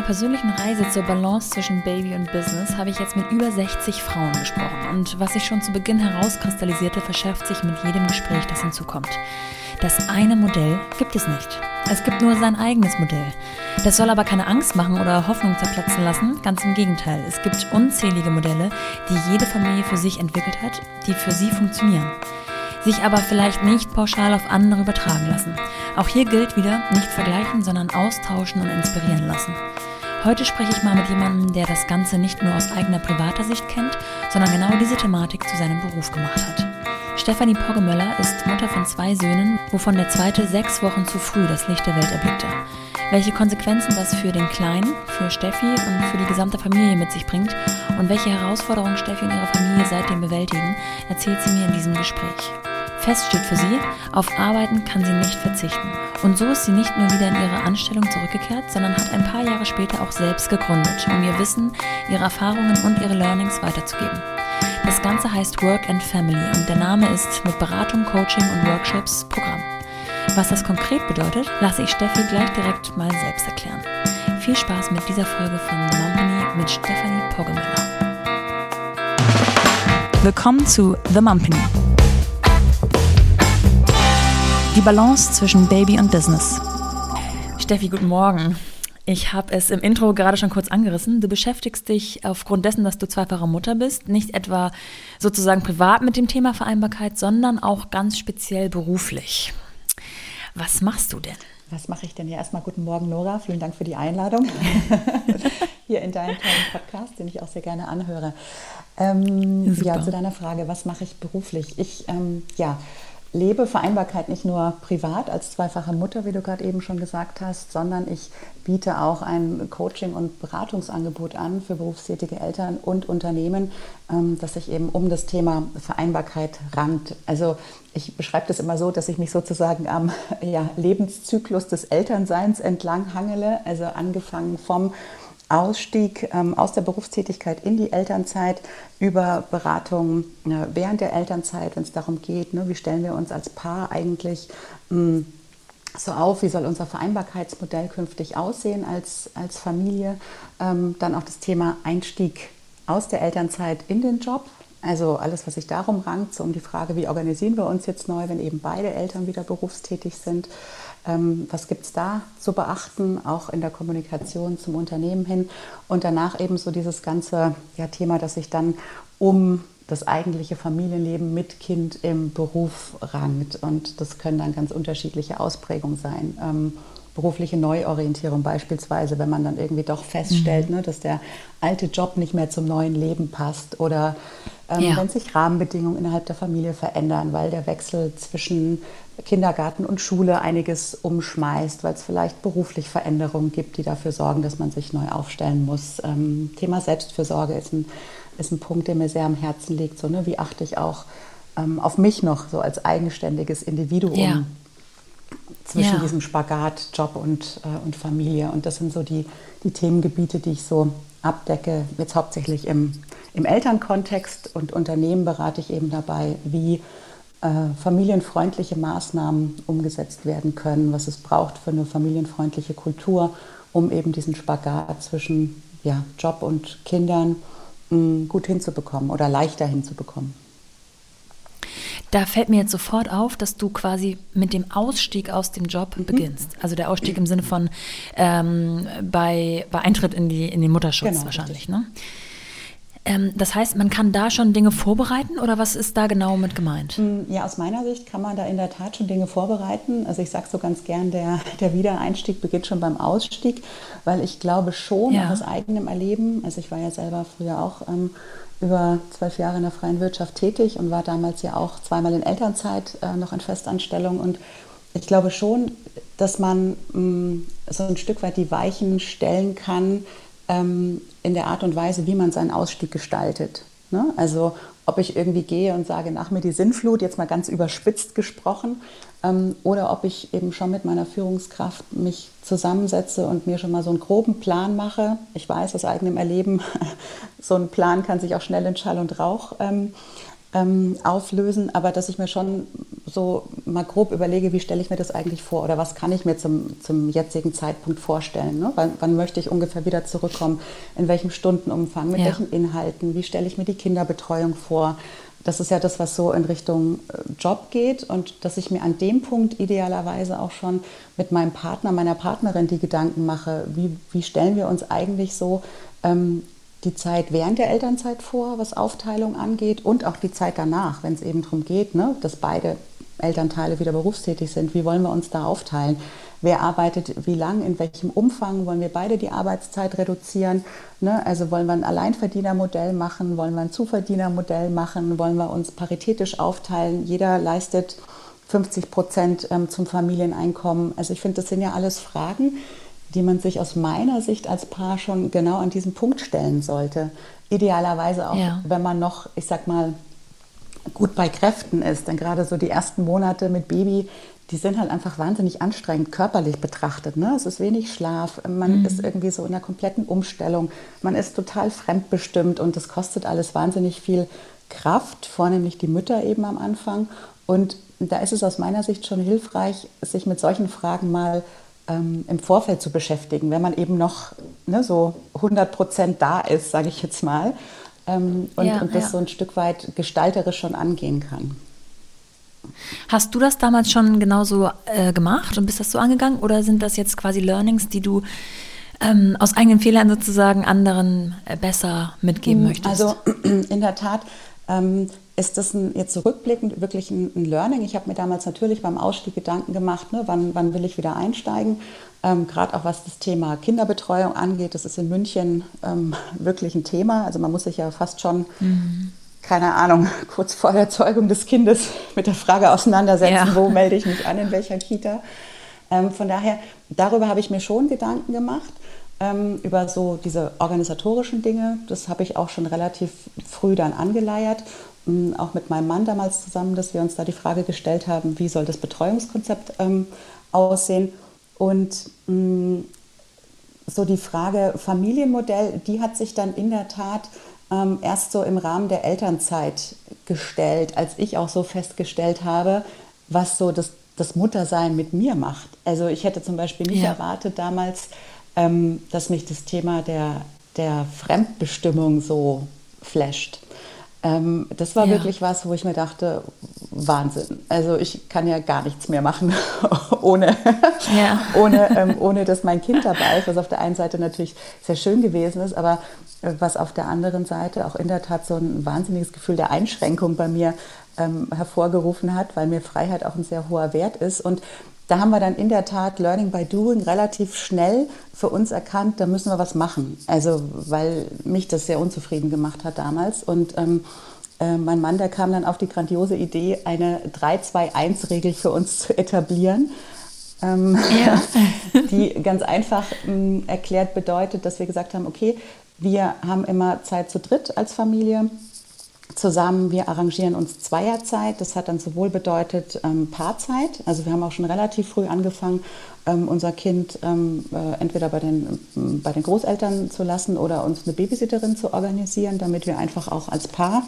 meiner persönlichen Reise zur Balance zwischen Baby und Business habe ich jetzt mit über 60 Frauen gesprochen. Und was sich schon zu Beginn herauskristallisierte, verschärft sich mit jedem Gespräch, das hinzukommt. Das eine Modell gibt es nicht. Es gibt nur sein eigenes Modell. Das soll aber keine Angst machen oder Hoffnung zerplatzen lassen. Ganz im Gegenteil. Es gibt unzählige Modelle, die jede Familie für sich entwickelt hat, die für sie funktionieren sich aber vielleicht nicht pauschal auf andere übertragen lassen. Auch hier gilt wieder, nicht vergleichen, sondern austauschen und inspirieren lassen. Heute spreche ich mal mit jemandem, der das Ganze nicht nur aus eigener privater Sicht kennt, sondern genau diese Thematik zu seinem Beruf gemacht hat. Stefanie Poggemöller ist Mutter von zwei Söhnen, wovon der zweite sechs Wochen zu früh das Licht der Welt erblickte. Welche Konsequenzen das für den Kleinen, für Steffi und für die gesamte Familie mit sich bringt und welche Herausforderungen Steffi und ihre Familie seitdem bewältigen, erzählt sie mir in diesem Gespräch. Fest steht für sie, auf Arbeiten kann sie nicht verzichten. Und so ist sie nicht nur wieder in ihre Anstellung zurückgekehrt, sondern hat ein paar Jahre später auch selbst gegründet, um ihr Wissen, ihre Erfahrungen und ihre Learnings weiterzugeben. Das Ganze heißt Work and Family und der Name ist mit Beratung, Coaching und Workshops Programm. Was das konkret bedeutet, lasse ich Steffi gleich direkt mal selbst erklären. Viel Spaß mit dieser Folge von The Mumpany mit Stefanie Poggemüller. Willkommen zu The Mumpany die Balance zwischen Baby und Business. Steffi, guten Morgen. Ich habe es im Intro gerade schon kurz angerissen. Du beschäftigst dich aufgrund dessen, dass du zweifache Mutter bist, nicht etwa sozusagen privat mit dem Thema Vereinbarkeit, sondern auch ganz speziell beruflich. Was machst du denn? Was mache ich denn hier? Erstmal guten Morgen, Nora. Vielen Dank für die Einladung hier in deinen tollen Podcast, den ich auch sehr gerne anhöre. Ähm, ja, zu deiner Frage, was mache ich beruflich? Ich, ähm, ja, lebe Vereinbarkeit nicht nur privat als zweifache Mutter, wie du gerade eben schon gesagt hast, sondern ich biete auch ein Coaching- und Beratungsangebot an für berufstätige Eltern und Unternehmen, ähm, das sich eben um das Thema Vereinbarkeit rankt. Also ich beschreibe das immer so, dass ich mich sozusagen am ja, Lebenszyklus des Elternseins entlang hangele, also angefangen vom Ausstieg ähm, aus der Berufstätigkeit in die Elternzeit über Beratung äh, während der Elternzeit, wenn es darum geht, ne, wie stellen wir uns als Paar eigentlich mh, hm, so auf, wie soll unser Vereinbarkeitsmodell künftig aussehen als, als Familie. Ähm, dann auch das Thema Einstieg aus der Elternzeit in den Job. Also alles, was sich darum rankt, so um die Frage, wie organisieren wir uns jetzt neu, wenn eben beide Eltern wieder berufstätig sind. Ähm, was gibt es da zu beachten, auch in der Kommunikation zum Unternehmen hin? Und danach eben so dieses ganze ja, Thema, das sich dann um das eigentliche Familienleben mit Kind im Beruf rankt. Und das können dann ganz unterschiedliche Ausprägungen sein. Ähm, berufliche Neuorientierung beispielsweise, wenn man dann irgendwie doch feststellt, mhm. ne, dass der alte Job nicht mehr zum neuen Leben passt oder ähm, ja. wenn sich Rahmenbedingungen innerhalb der Familie verändern, weil der Wechsel zwischen Kindergarten und Schule einiges umschmeißt, weil es vielleicht beruflich Veränderungen gibt, die dafür sorgen, dass man sich neu aufstellen muss. Ähm, Thema Selbstfürsorge ist ein, ist ein Punkt, der mir sehr am Herzen liegt. So, ne? Wie achte ich auch ähm, auf mich noch so als eigenständiges Individuum ja. zwischen ja. diesem Spagat, Job und, äh, und Familie? Und das sind so die, die Themengebiete, die ich so abdecke, jetzt hauptsächlich im, im Elternkontext und Unternehmen berate ich eben dabei, wie äh, familienfreundliche Maßnahmen umgesetzt werden können, was es braucht für eine familienfreundliche Kultur, um eben diesen Spagat zwischen ja, Job und Kindern mh, mm, gut hinzubekommen oder leichter hinzubekommen. Da fällt mir jetzt sofort auf, dass du quasi mit dem Ausstieg aus dem Job mhm. beginnst. Also der Ausstieg im Sinne von ähm, bei, bei Eintritt in, die, in den Mutterschutz genau, wahrscheinlich. Ne? Ähm, das heißt, man kann da schon Dinge vorbereiten oder was ist da genau mit gemeint? Hm, ja, aus meiner Sicht kann man da in der Tat schon Dinge vorbereiten. Also ich sage so ganz gern, der, der Wiedereinstieg beginnt schon beim Ausstieg, weil ich glaube schon ja. aus eigenem Erleben, also ich war ja selber früher auch ähm, über zwölf Jahre in der freien Wirtschaft tätig und war damals ja auch zweimal in Elternzeit äh, noch in Festanstellung und ich glaube schon, dass man mh, hm, so ein Stück weit die Weichen stellen kann, ähm, in der Art und Weise, wie man seinen Ausstieg gestaltet. Ne? Also ob ich irgendwie gehe und sage, nach mir die Sinnflut, jetzt mal ganz überspitzt gesprochen, ähm, oder ob ich eben schon mit meiner Führungskraft mich zusammensetze und mir schon mal so einen groben Plan mache. Ich weiß aus eigenem Erleben, so ein Plan kann sich auch schnell in Schall und Rauch ähm, ähm, auflösen, aber dass ich mir schon so mal grob überlege, wie stelle ich mir das eigentlich vor oder was kann ich mir zum, zum jetzigen Zeitpunkt vorstellen. Ne? Wann, wann, möchte ich ungefähr wieder zurückkommen? In welchem Stundenumfang? Mit ja. welchen Inhalten? Wie stelle ich mir die Kinderbetreuung vor? Das ist ja das, was so in Richtung äh, Job geht und dass ich mir an dem Punkt idealerweise auch schon mit meinem Partner, meiner Partnerin die Gedanken mache, wie, wie stellen wir uns eigentlich so ähm, die Zeit während der Elternzeit vor, was Aufteilung angeht und auch die Zeit danach, wenn es eben darum geht, ne, dass beide Elternteile wieder berufstätig sind. Wie wollen wir uns da aufteilen? Wer arbeitet wie lang, in welchem Umfang? Wollen wir beide die Arbeitszeit reduzieren? Ne? Also wollen wir ein Alleinverdienermodell machen? Wollen wir ein Zuverdienermodell machen? Wollen wir uns paritätisch aufteilen? Jeder leistet 50 Prozent ähm, zum Familieneinkommen. Also ich finde, das sind ja alles Fragen, die man sich aus meiner Sicht als Paar schon genau an diesem Punkt stellen sollte. Idealerweise auch, ja. wenn man noch, ich sag mal, gut bei Kräften ist. Denn gerade so die ersten Monate mit Baby, die sind halt einfach wahnsinnig anstrengend, körperlich betrachtet. Ne? Es ist wenig Schlaf, man mhm. ist irgendwie so in einer kompletten Umstellung, man ist total fremdbestimmt und das kostet alles wahnsinnig viel Kraft, vornehmlich die Mütter eben am Anfang. Und da ist es aus meiner Sicht schon hilfreich, sich mit solchen Fragen mal ähm, im Vorfeld zu beschäftigen, wenn man eben noch ne, so 100 Prozent da ist, sage ich jetzt mal, ähm, und, ja, und das ja. so ein Stück weit gestalterisch schon angehen kann. Hast du das damals schon genauso äh, gemacht und bist das so angegangen oder sind das jetzt quasi Learnings, die du ähm, aus eigenen Fehlern sozusagen anderen äh, besser mitgeben hm, möchtest? Also in der Tat ähm, ist das ein, jetzt zurückblickend wirklich ein, ein Learning. Ich habe mir damals natürlich beim Ausstieg Gedanken gemacht, ne, wann, wann will ich wieder einsteigen. Ähm, Gerade auch was das Thema Kinderbetreuung angeht, das ist in München ähm, wirklich ein Thema. Also man muss sich ja fast schon, mhm. keine Ahnung, kurz vor der Zeugung des Kindes mit der Frage auseinandersetzen, ja. wo melde ich mich an, in welcher Kita. Ähm, von daher, darüber habe ich mir schon Gedanken gemacht ähm, über so diese organisatorischen Dinge. Das habe ich auch schon relativ früh dann angeleiert auch mit meinem Mann damals zusammen, dass wir uns da die Frage gestellt haben, wie soll das Betreuungskonzept ähm, aussehen. Und mh, mm, so die Frage Familienmodell, die hat sich dann in der Tat ähm, erst so im Rahmen der Elternzeit gestellt, als ich auch so festgestellt habe, was so das, das Muttersein mit mir macht. Also ich hätte zum Beispiel nicht ja. erwartet damals, ähm, dass mich das Thema der, der Fremdbestimmung so flasht. Ähm, das war ja. wirklich was, wo ich mir dachte, Wahnsinn. Also ich kann ja gar nichts mehr machen, ohne, ja. ohne, ähm, ohne dass mein Kind dabei ist, was auf der einen Seite natürlich sehr schön gewesen ist, aber äh, was auf der anderen Seite auch in der Tat so ein wahnsinniges Gefühl der Einschränkung bei mir ähm, hervorgerufen hat, weil mir Freiheit auch ein sehr hoher Wert ist. Und da haben wir dann in der Tat Learning by Doing relativ schnell für uns erkannt, da müssen wir was machen. Also weil mich das sehr unzufrieden gemacht hat damals. Und ähm, äh, mein Mann, der kam dann auf die grandiose Idee, eine 3-2-1-Regel für uns zu etablieren. Ähm, ja. die ganz einfach ähm, erklärt bedeutet, dass wir gesagt haben, okay, wir haben immer Zeit zu dritt als Familie zusammen. Wir arrangieren uns Zweierzeit. Das hat dann sowohl bedeutet ähm, Paarzeit. Also wir haben auch schon relativ früh angefangen, ähm, unser Kind ähm, äh, entweder bei den, ähm, bei den Großeltern zu lassen oder uns eine Babysitterin zu organisieren, damit wir einfach auch als Paar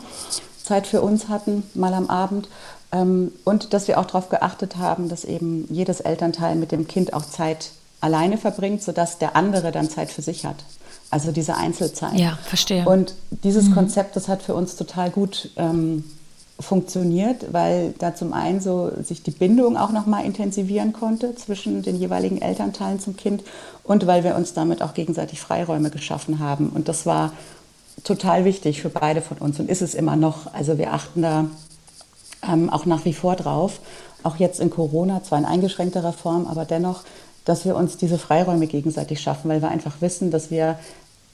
Zeit für uns hatten, mal am Abend. Ähm, und dass wir auch darauf geachtet haben, dass eben jedes Elternteil mit dem Kind auch Zeit alleine verbringt, sodass der andere dann Zeit für sich hat. Also diese Einzelzeit. Ja, verstehe. Und dieses mhm. Konzept, das hat für uns total gut ähm, funktioniert, weil da zum einen so sich die Bindung auch noch mal intensivieren konnte zwischen den jeweiligen Elternteilen zum Kind und weil wir uns damit auch gegenseitig Freiräume geschaffen haben. Und das war total wichtig für beide von uns und ist es immer noch. Also wir achten da ähm, auch nach wie vor drauf, auch jetzt in Corona, zwar in eingeschränkterer Form, aber dennoch, dass wir uns diese Freiräume gegenseitig schaffen, weil wir einfach wissen, dass wir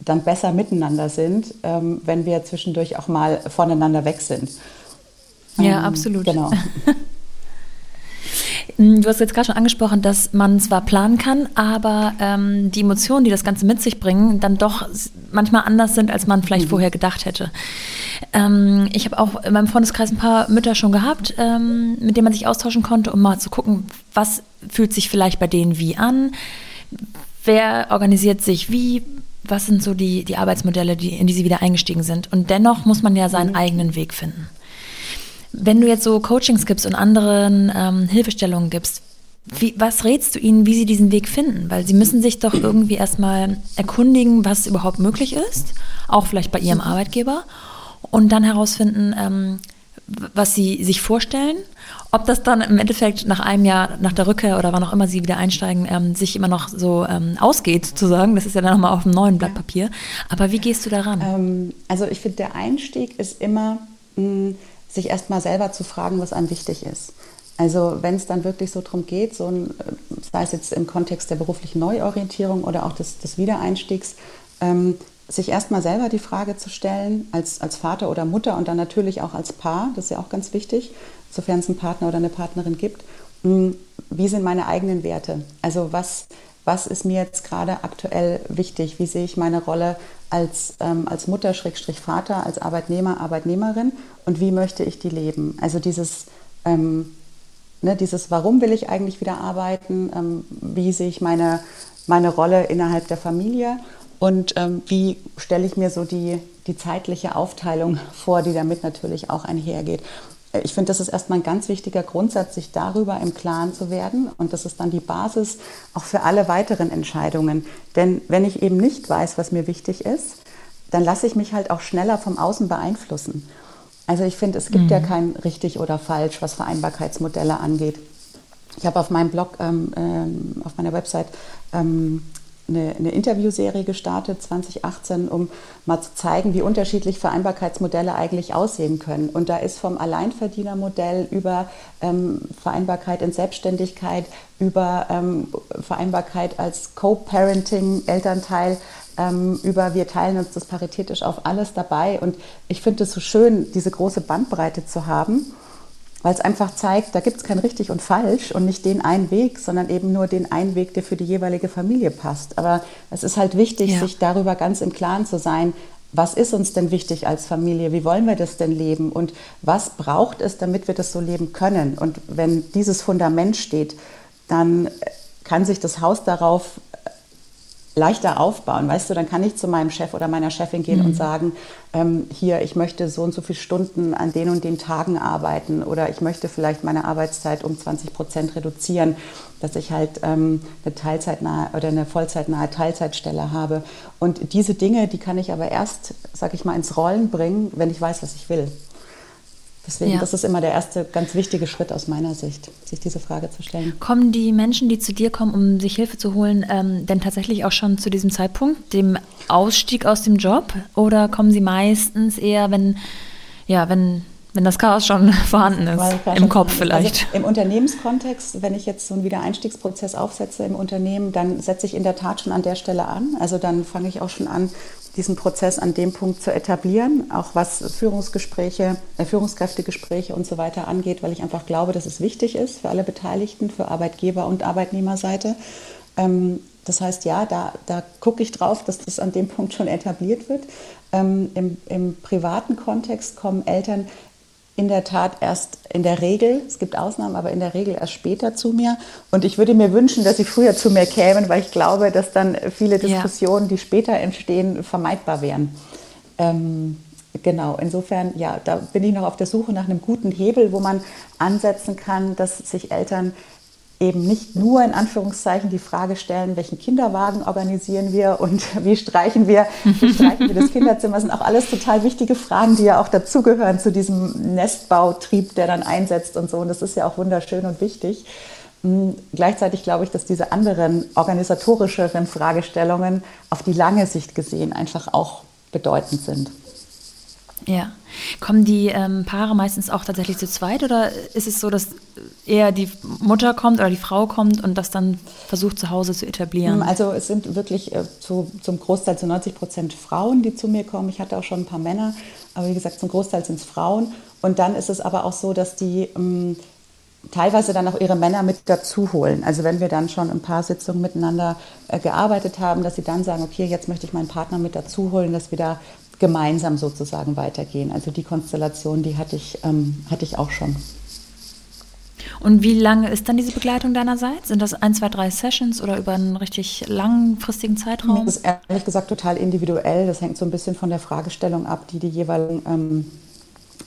dann besser miteinander sind, ähm, wenn wir zwischendurch auch mal voneinander weg sind. Ja, ähm, absolut. Genau. Du hast jetzt gerade schon angesprochen, dass man zwar planen kann, aber ähm, die Emotionen, die das Ganze mit sich bringen, dann doch manchmal anders sind, als man vielleicht mhm. vorher gedacht hätte. Ähm, ich habe auch in meinem Freundeskreis ein paar Mütter schon gehabt, ähm, mit denen man sich austauschen konnte, um mal zu gucken, was fühlt sich vielleicht bei denen wie an, wer organisiert sich wie, was sind so die, die Arbeitsmodelle, die, in die sie wieder eingestiegen sind. Und dennoch muss man ja seinen mhm. eigenen Weg finden. Wenn du jetzt so Coachings gibst und anderen ähm, Hilfestellungen gibst, wie, was rätst du ihnen, wie sie diesen Weg finden? Weil sie müssen sich doch irgendwie erstmal erkundigen, was überhaupt möglich ist, auch vielleicht bei ihrem Arbeitgeber, und dann herausfinden, ähm, was sie sich vorstellen. Ob das dann im Endeffekt nach einem Jahr, nach der Rückkehr oder wann auch immer sie wieder einsteigen, ähm, sich immer noch so ähm, ausgeht, sozusagen. Das ist ja dann nochmal auf einem neuen Blatt Papier. Aber wie gehst du daran? Ähm, also ich finde, der Einstieg ist immer, mh, sich erstmal selber zu fragen, was einem wichtig ist. Also wenn es dann wirklich so darum geht, so ein, sei es jetzt im Kontext der beruflichen Neuorientierung oder auch des, des Wiedereinstiegs, ähm, sich erstmal selber die Frage zu stellen, als, als Vater oder Mutter und dann natürlich auch als Paar, das ist ja auch ganz wichtig, sofern es einen Partner oder eine Partnerin gibt, hm, wie sind meine eigenen Werte? Also was, was ist mir jetzt gerade aktuell wichtig? Wie sehe ich meine Rolle als, ähm, als Mutter, Schrägstrich Vater, als Arbeitnehmer, Arbeitnehmerin und wie möchte ich die leben? Also dieses ähm, Ne, dieses, warum will ich eigentlich wieder arbeiten? Ähm, wie sehe ich meine, meine Rolle innerhalb der Familie? Und ähm, wie stelle ich mir so die, die zeitliche Aufteilung vor, die damit natürlich auch einhergeht? Äh, ich finde, das ist erstmal ein ganz wichtiger Grundsatz, sich darüber im Klaren zu werden. Und das ist dann die Basis auch für alle weiteren Entscheidungen. Denn wenn ich eben nicht weiß, was mir wichtig ist, dann lasse ich mich halt auch schneller vom Außen beeinflussen. Also ich finde, es gibt mhm. ja kein richtig oder falsch, was Vereinbarkeitsmodelle angeht. Ich habe auf meinem Blog, ähm, ähm, auf meiner Website ähm, eine, eine, Interviewserie gestartet, 2018, um mal zu zeigen, wie unterschiedlich Vereinbarkeitsmodelle eigentlich aussehen können. Und da ist vom Alleinverdienermodell über ähm, Vereinbarkeit in Selbstständigkeit, über ähm, Vereinbarkeit als Co-Parenting, Elternteil, ähm, über wir teilen uns das paritätisch auf alles dabei. Und ich finde es so schön, diese große Bandbreite zu haben, weil es einfach zeigt, da gibt es kein richtig und falsch und nicht den einen Weg, sondern eben nur den einen Weg, der für die jeweilige Familie passt. Aber es ist halt wichtig, ja. sich darüber ganz im Klaren zu sein, was ist uns denn wichtig als Familie? Wie wollen wir das denn leben? Und was braucht es, damit wir das so leben können? Und wenn dieses Fundament steht, dann kann sich das Haus darauf leichter aufbauen. Weißt du, dann kann ich zu meinem Chef oder meiner Chefin gehen mhm. und sagen, ähm, hier, ich möchte so und so viele Stunden an den und den Tagen arbeiten oder ich möchte vielleicht meine Arbeitszeit um 20 Prozent reduzieren, dass ich halt ähm, eine teilzeitnahe oder eine vollzeitnahe Teilzeitstelle habe. Und diese Dinge, die kann ich aber erst, sag ich mal, ins Rollen bringen, wenn ich weiß, was ich will. Deswegen, ja. das ist immer der erste ganz wichtige Schritt aus meiner Sicht, sich diese Frage zu stellen. Kommen die Menschen, die zu dir kommen, um sich Hilfe zu holen, ähm, denn tatsächlich auch schon zu diesem Zeitpunkt, dem Ausstieg aus dem Job? Oder kommen sie meistens eher, wenn, ja, wenn, wenn das Chaos schon vorhanden ist, im Kopf vielleicht? Also Im Unternehmenskontext, wenn ich jetzt so einen Wiedereinstiegsprozess aufsetze im Unternehmen, dann setze ich in der Tat schon an der Stelle an. Also dann fange ich auch schon an, diesen Prozess an dem Punkt zu etablieren, auch was Führungsgespräche, äh, Führungskräftegespräche und so weiter angeht, weil ich einfach glaube, dass es wichtig ist für alle Beteiligten, für Arbeitgeber und Arbeitnehmerseite. Ähm, das heißt, ja, da, da gucke ich drauf, dass das an dem Punkt schon etabliert wird. Ähm, im, Im privaten Kontext kommen Eltern in der Tat erst in der Regel, es gibt Ausnahmen, aber in der Regel erst später zu mir. Und ich würde mir wünschen, dass sie früher zu mir kämen, weil ich glaube, dass dann viele Diskussionen, ja. die später entstehen, vermeidbar wären. Ähm, genau, insofern, ja, da bin ich noch auf der Suche nach einem guten Hebel, wo man ansetzen kann, dass sich Eltern eben nicht nur in Anführungszeichen die Frage stellen, welchen Kinderwagen organisieren wir und wie streichen wir, wie streichen wir das Kinderzimmer. Das sind auch alles total wichtige Fragen, die ja auch dazugehören zu diesem Nestbautrieb, der dann einsetzt und so. Und das ist ja auch wunderschön und wichtig. Hm, gleichzeitig glaube ich, dass diese anderen organisatorischeren Fragestellungen auf die lange Sicht gesehen einfach auch bedeutend sind. Ja. Kommen die ähm, Paare meistens auch tatsächlich zu zweit oder ist es so, dass eher die Mutter kommt oder die Frau kommt und das dann versucht zu Hause zu etablieren? Also es sind wirklich äh, zu, zum Großteil zu 90 Prozent Frauen, die zu mir kommen. Ich hatte auch schon ein paar Männer, aber wie gesagt, zum Großteil sind es Frauen. Und dann ist es aber auch so, dass die ähm, teilweise dann auch ihre Männer mit dazu holen. Also wenn wir dann schon ein paar Sitzungen miteinander äh, gearbeitet haben, dass sie dann sagen, okay, jetzt möchte ich meinen Partner mit dazu holen, dass wir da gemeinsam sozusagen weitergehen. Also die Konstellation, die hatte ich, ähm, hatte ich auch schon. Und wie lange ist dann diese Begleitung deinerseits? Sind das ein, zwei, drei Sessions oder über einen richtig langfristigen Zeitraum? Das ist ehrlich gesagt total individuell. Das hängt so ein bisschen von der Fragestellung ab, die die jeweiligen ähm,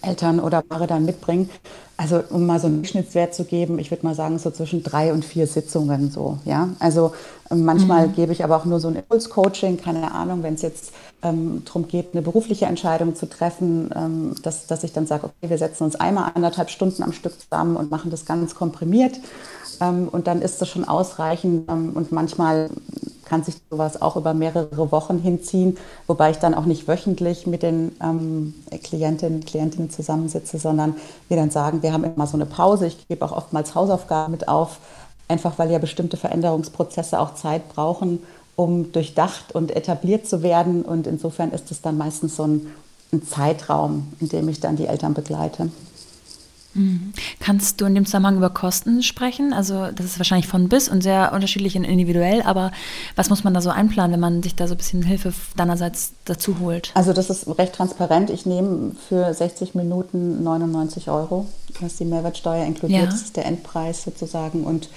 Eltern oder Paare dann mitbringen. Also um mal so einen Durchschnittswert zu geben, ich würde mal sagen, so zwischen drei und vier Sitzungen so. Ja? Also manchmal mhm. gebe ich aber auch nur so ein Impulscoaching, keine Ahnung, wenn es jetzt ähm, darum geht, eine berufliche Entscheidung zu treffen, ähm, dass, dass ich dann sage, okay, wir setzen uns einmal anderthalb Stunden am Stück zusammen und machen das ganz komprimiert. Ähm, und dann ist das schon ausreichend. Ähm, und manchmal kann sich sowas auch über mehrere Wochen hinziehen, wobei ich dann auch nicht wöchentlich mit den ähm, Klientinnen und Klientinnen zusammensitze, sondern wir dann sagen, wir haben immer so eine Pause. Ich gebe auch oftmals Hausaufgaben mit auf, einfach weil ja bestimmte Veränderungsprozesse auch Zeit brauchen, um durchdacht und etabliert zu werden. Und insofern ist es dann meistens so ein, ein Zeitraum, in dem ich dann die Eltern begleite. Mhm. Kannst du in dem Zusammenhang über Kosten sprechen? Also das ist wahrscheinlich von bis und sehr unterschiedlich und individuell, aber was muss man da so einplanen, wenn man sich da so ein bisschen Hilfe deinerseits dazu holt? Also das ist recht transparent. Ich nehme für 60 Minuten 99 Euro. Ist die Mehrwertsteuer inkludiert, ja. das ist der Endpreis sozusagen. Und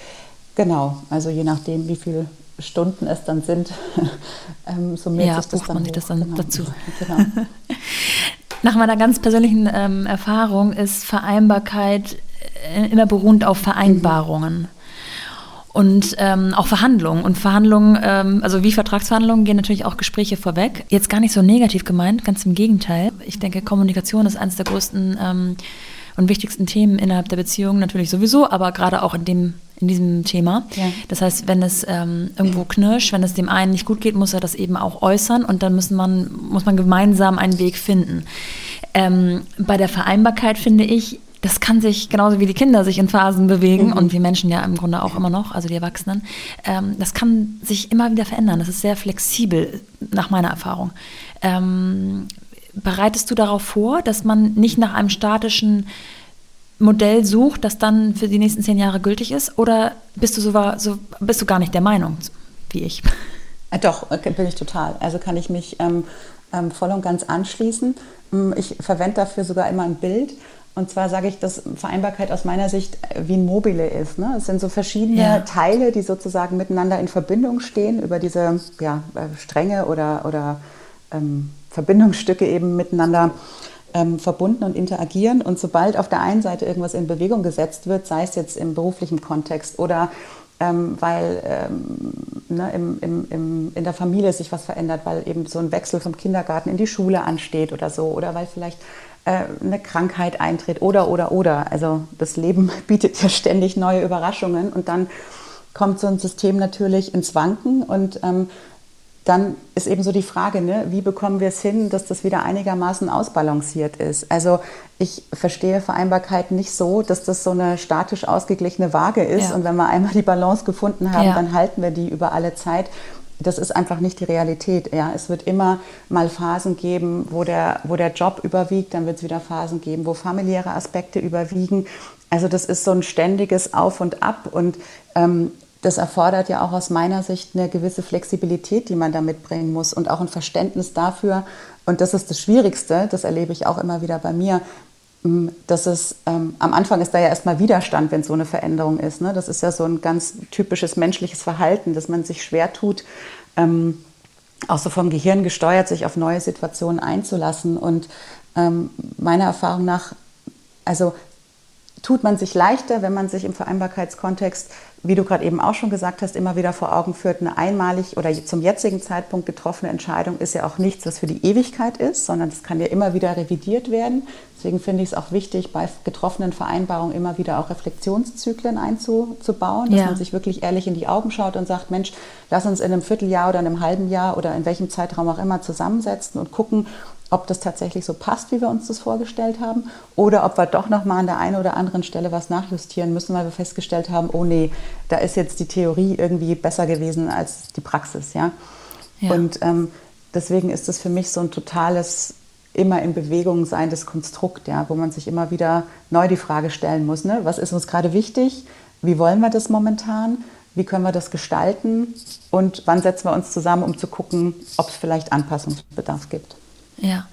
genau, also je nachdem, wie viele Stunden es dann sind, ähm, so mehr ja, sich das dann, man sich das dann genau. dazu. Genau. Nach meiner ganz persönlichen ähm, Erfahrung ist Vereinbarkeit äh, immer beruhend auf Vereinbarungen. Mhm. Und ähm, auch Verhandlungen. Und Verhandlungen, ähm, also wie Vertragsverhandlungen, gehen natürlich auch Gespräche vorweg. Jetzt gar nicht so negativ gemeint, ganz im Gegenteil. Ich denke, Kommunikation ist eines der größten ähm, und wichtigsten Themen innerhalb der Beziehung natürlich sowieso, aber gerade auch in dem in diesem Thema. Ja. Das heißt, wenn es ähm, irgendwo knirscht, wenn es dem einen nicht gut geht, muss er das eben auch äußern und dann müssen man, muss man gemeinsam einen Weg finden. Ähm, bei der Vereinbarkeit finde ich, das kann sich genauso wie die Kinder sich in Phasen bewegen mhm. und wir Menschen ja im Grunde auch immer noch, also die Erwachsenen. Ähm, das kann sich immer wieder verändern. Das ist sehr flexibel nach meiner Erfahrung. Ähm, bereitest du darauf vor, dass man nicht nach einem statischen Modell sucht, das dann für die nächsten zehn Jahre gültig ist? Oder bist du so, so bist du gar nicht der Meinung wie ich? Äh, doch, äh, bin ich total. Also kann ich mich ähm, ähm, voll und ganz anschließen. Ähm, ich verwende dafür sogar immer ein Bild. Und zwar sage ich, dass Vereinbarkeit aus meiner Sicht äh, wie ein Mobile ist. Ne? Es sind so verschiedene ja. Teile, die sozusagen miteinander in Verbindung stehen über diese ja, Stränge oder, oder ähm, Verbindungsstücke eben miteinander ähm, verbunden und interagieren. Und sobald auf der einen Seite irgendwas in Bewegung gesetzt wird, sei es jetzt im beruflichen Kontext oder ähm, weil ähm, ne, im, im, im, in der Familie sich was verändert, weil eben so ein Wechsel vom Kindergarten in die Schule ansteht oder so, oder weil vielleicht äh, eine Krankheit eintritt oder, oder, oder. Also das Leben bietet ja ständig neue Überraschungen und dann kommt so ein System natürlich ins Wanken und ähm, dann ist eben so die Frage, ne, wie bekommen wir es hin, dass das wieder einigermaßen ausbalanciert ist. Also ich verstehe Vereinbarkeit nicht so, dass das so eine statisch ausgeglichene Waage ist ja. und wenn wir einmal die Balance gefunden haben, ja. dann halten wir die über alle Zeit. Das ist einfach nicht die Realität. Ja. Es wird immer mal Phasen geben, wo der, wo der Job überwiegt, dann wird es wieder Phasen geben, wo familiäre Aspekte überwiegen. Also das ist so ein ständiges Auf und Ab und ähm, das erfordert ja auch aus meiner Sicht eine gewisse Flexibilität, die man da mitbringen muss und auch ein Verständnis dafür. Und das ist das Schwierigste, das erlebe ich auch immer wieder bei mir, dass es ähm, am Anfang ist da ja erstmal Widerstand, wenn so eine Veränderung ist. Ne? Das ist ja so ein ganz typisches menschliches Verhalten, dass man sich schwer tut, ähm, auch so vom Gehirn gesteuert, sich auf neue Situationen einzulassen. Und ähm, meiner Erfahrung nach, also tut man sich leichter, wenn man sich im Vereinbarkeitskontext wie du gerade eben auch schon gesagt hast, immer wieder vor Augen führt, eine einmalig oder zum jetzigen Zeitpunkt getroffene Entscheidung ist ja auch nichts, was für die Ewigkeit ist, sondern es kann ja immer wieder revidiert werden. Deswegen finde ich es auch wichtig, bei getroffenen Vereinbarungen immer wieder auch Reflexionszyklen einzubauen, dass ja. man sich wirklich ehrlich in die Augen schaut und sagt, Mensch, lass uns in einem Vierteljahr oder einem halben Jahr oder in welchem Zeitraum auch immer zusammensetzen und gucken, ob das tatsächlich so passt, wie wir uns das vorgestellt haben, oder ob wir doch noch mal an der einen oder anderen Stelle was nachjustieren müssen, weil wir festgestellt haben, oh nee, da ist jetzt die Theorie irgendwie besser gewesen als die Praxis, ja. ja. Und ähm, deswegen ist das für mich so ein totales immer in Bewegung seiendes Konstrukt, ja, wo man sich immer wieder neu die Frage stellen muss, ne? was ist uns gerade wichtig, wie wollen wir das momentan, wie können wir das gestalten und wann setzen wir uns zusammen, um zu gucken, ob es vielleicht Anpassungsbedarf gibt. Ja,